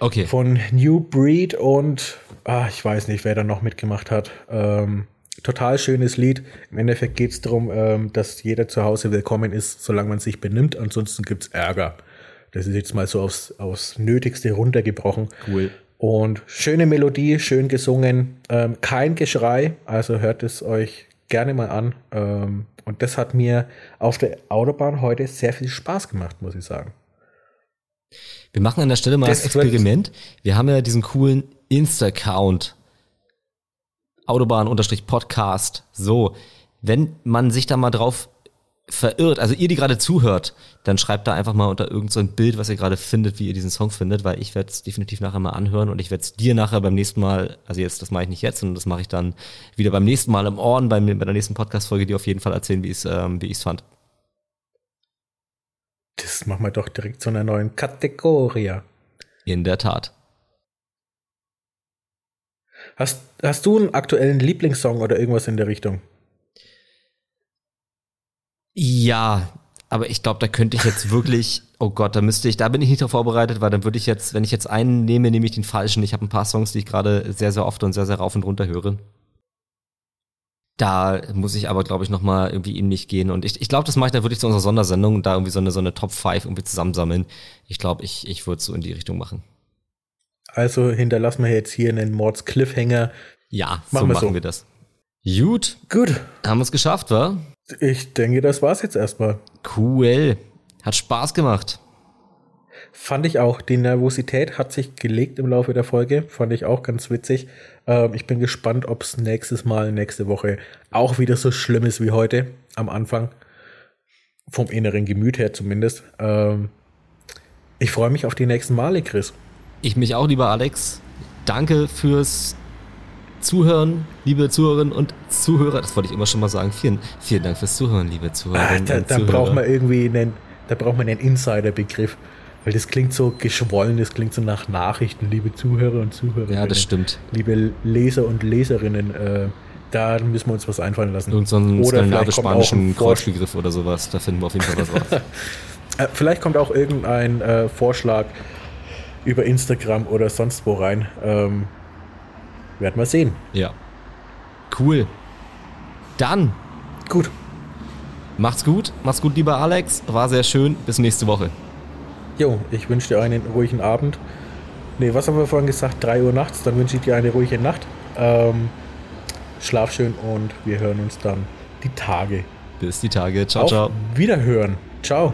Okay. Von New Breed und ah, ich weiß nicht, wer da noch mitgemacht hat. Ähm, total schönes Lied. Im Endeffekt geht es darum, ähm, dass jeder zu Hause willkommen ist, solange man sich benimmt. Ansonsten gibt es Ärger. Das ist jetzt mal so aufs, aufs Nötigste runtergebrochen. Cool. Und schöne Melodie, schön gesungen. Ähm, kein Geschrei, also hört es euch gerne mal an. Ähm, und das hat mir auf der Autobahn heute sehr viel Spaß gemacht, muss ich sagen. Wir machen an der Stelle mal das, das Experiment. Wir haben ja diesen coolen Insta-Count Autobahn-Podcast. So, wenn man sich da mal drauf verirrt, also ihr, die gerade zuhört, dann schreibt da einfach mal unter irgend so ein Bild, was ihr gerade findet, wie ihr diesen Song findet, weil ich werde es definitiv nachher mal anhören und ich werde es dir nachher beim nächsten Mal, also jetzt, das mache ich nicht jetzt, sondern das mache ich dann wieder beim nächsten Mal im Ohren, bei, bei der nächsten Podcast-Folge, die auf jeden Fall erzählen, wie ich es ähm, wie ich's fand. Das machen wir doch direkt zu einer neuen Kategorie. In der Tat. Hast, hast du einen aktuellen Lieblingssong oder irgendwas in der Richtung? Ja, aber ich glaube, da könnte ich jetzt wirklich, Oh Gott, da müsste ich, da bin ich nicht darauf vorbereitet, weil dann würde ich jetzt, wenn ich jetzt einen nehme, nehme ich den falschen. Ich habe ein paar Songs, die ich gerade sehr, sehr oft und sehr, sehr rauf und runter höre. Da muss ich aber, glaube ich, nochmal irgendwie in mich gehen. Und ich, ich glaube, das mache ich dann wirklich zu unserer Sondersendung und da irgendwie so eine, so eine Top 5 irgendwie zusammensammeln. Ich glaube, ich, ich würde es so in die Richtung machen. Also hinterlassen wir jetzt hier einen Mords Cliffhanger. Ja, machen so wir machen so. wir das. Gut. Gut. Haben wir es geschafft, wa? Ich denke, das war's jetzt erstmal. Cool. Hat Spaß gemacht. Fand ich auch. Die Nervosität hat sich gelegt im Laufe der Folge. Fand ich auch ganz witzig. Ähm, ich bin gespannt, ob es nächstes Mal, nächste Woche auch wieder so schlimm ist wie heute am Anfang. Vom inneren Gemüt her zumindest. Ähm, ich freue mich auf die nächsten Male, Chris. Ich mich auch, lieber Alex. Danke fürs Zuhören, liebe Zuhörerinnen und Zuhörer. Das wollte ich immer schon mal sagen. Vielen, vielen Dank fürs Zuhören, liebe Zuhörerinnen ah, da, und da Zuhörer. braucht man irgendwie einen, da braucht man einen Insider-Begriff. Weil das klingt so geschwollen, das klingt so nach Nachrichten, liebe Zuhörer und Zuhörerinnen. Ja, das stimmt. Liebe Leser und Leserinnen, äh, da müssen wir uns was einfallen lassen. Irgend so einen skandinavisch-spanischen Kreuzbegriff oder sowas, da finden wir auf jeden Fall was raus. Äh, vielleicht kommt auch irgendein äh, Vorschlag über Instagram oder sonst wo rein. Ähm, werden wir sehen. Ja. Cool. Dann. Gut. Macht's gut. Macht's gut, lieber Alex. War sehr schön. Bis nächste Woche. Jo, ich wünsche dir einen ruhigen Abend. Ne, was haben wir vorhin gesagt? 3 Uhr nachts. Dann wünsche ich dir eine ruhige Nacht. Ähm, schlaf schön und wir hören uns dann die Tage. Bis die Tage. Ciao, Auf ciao. Wiederhören. Ciao.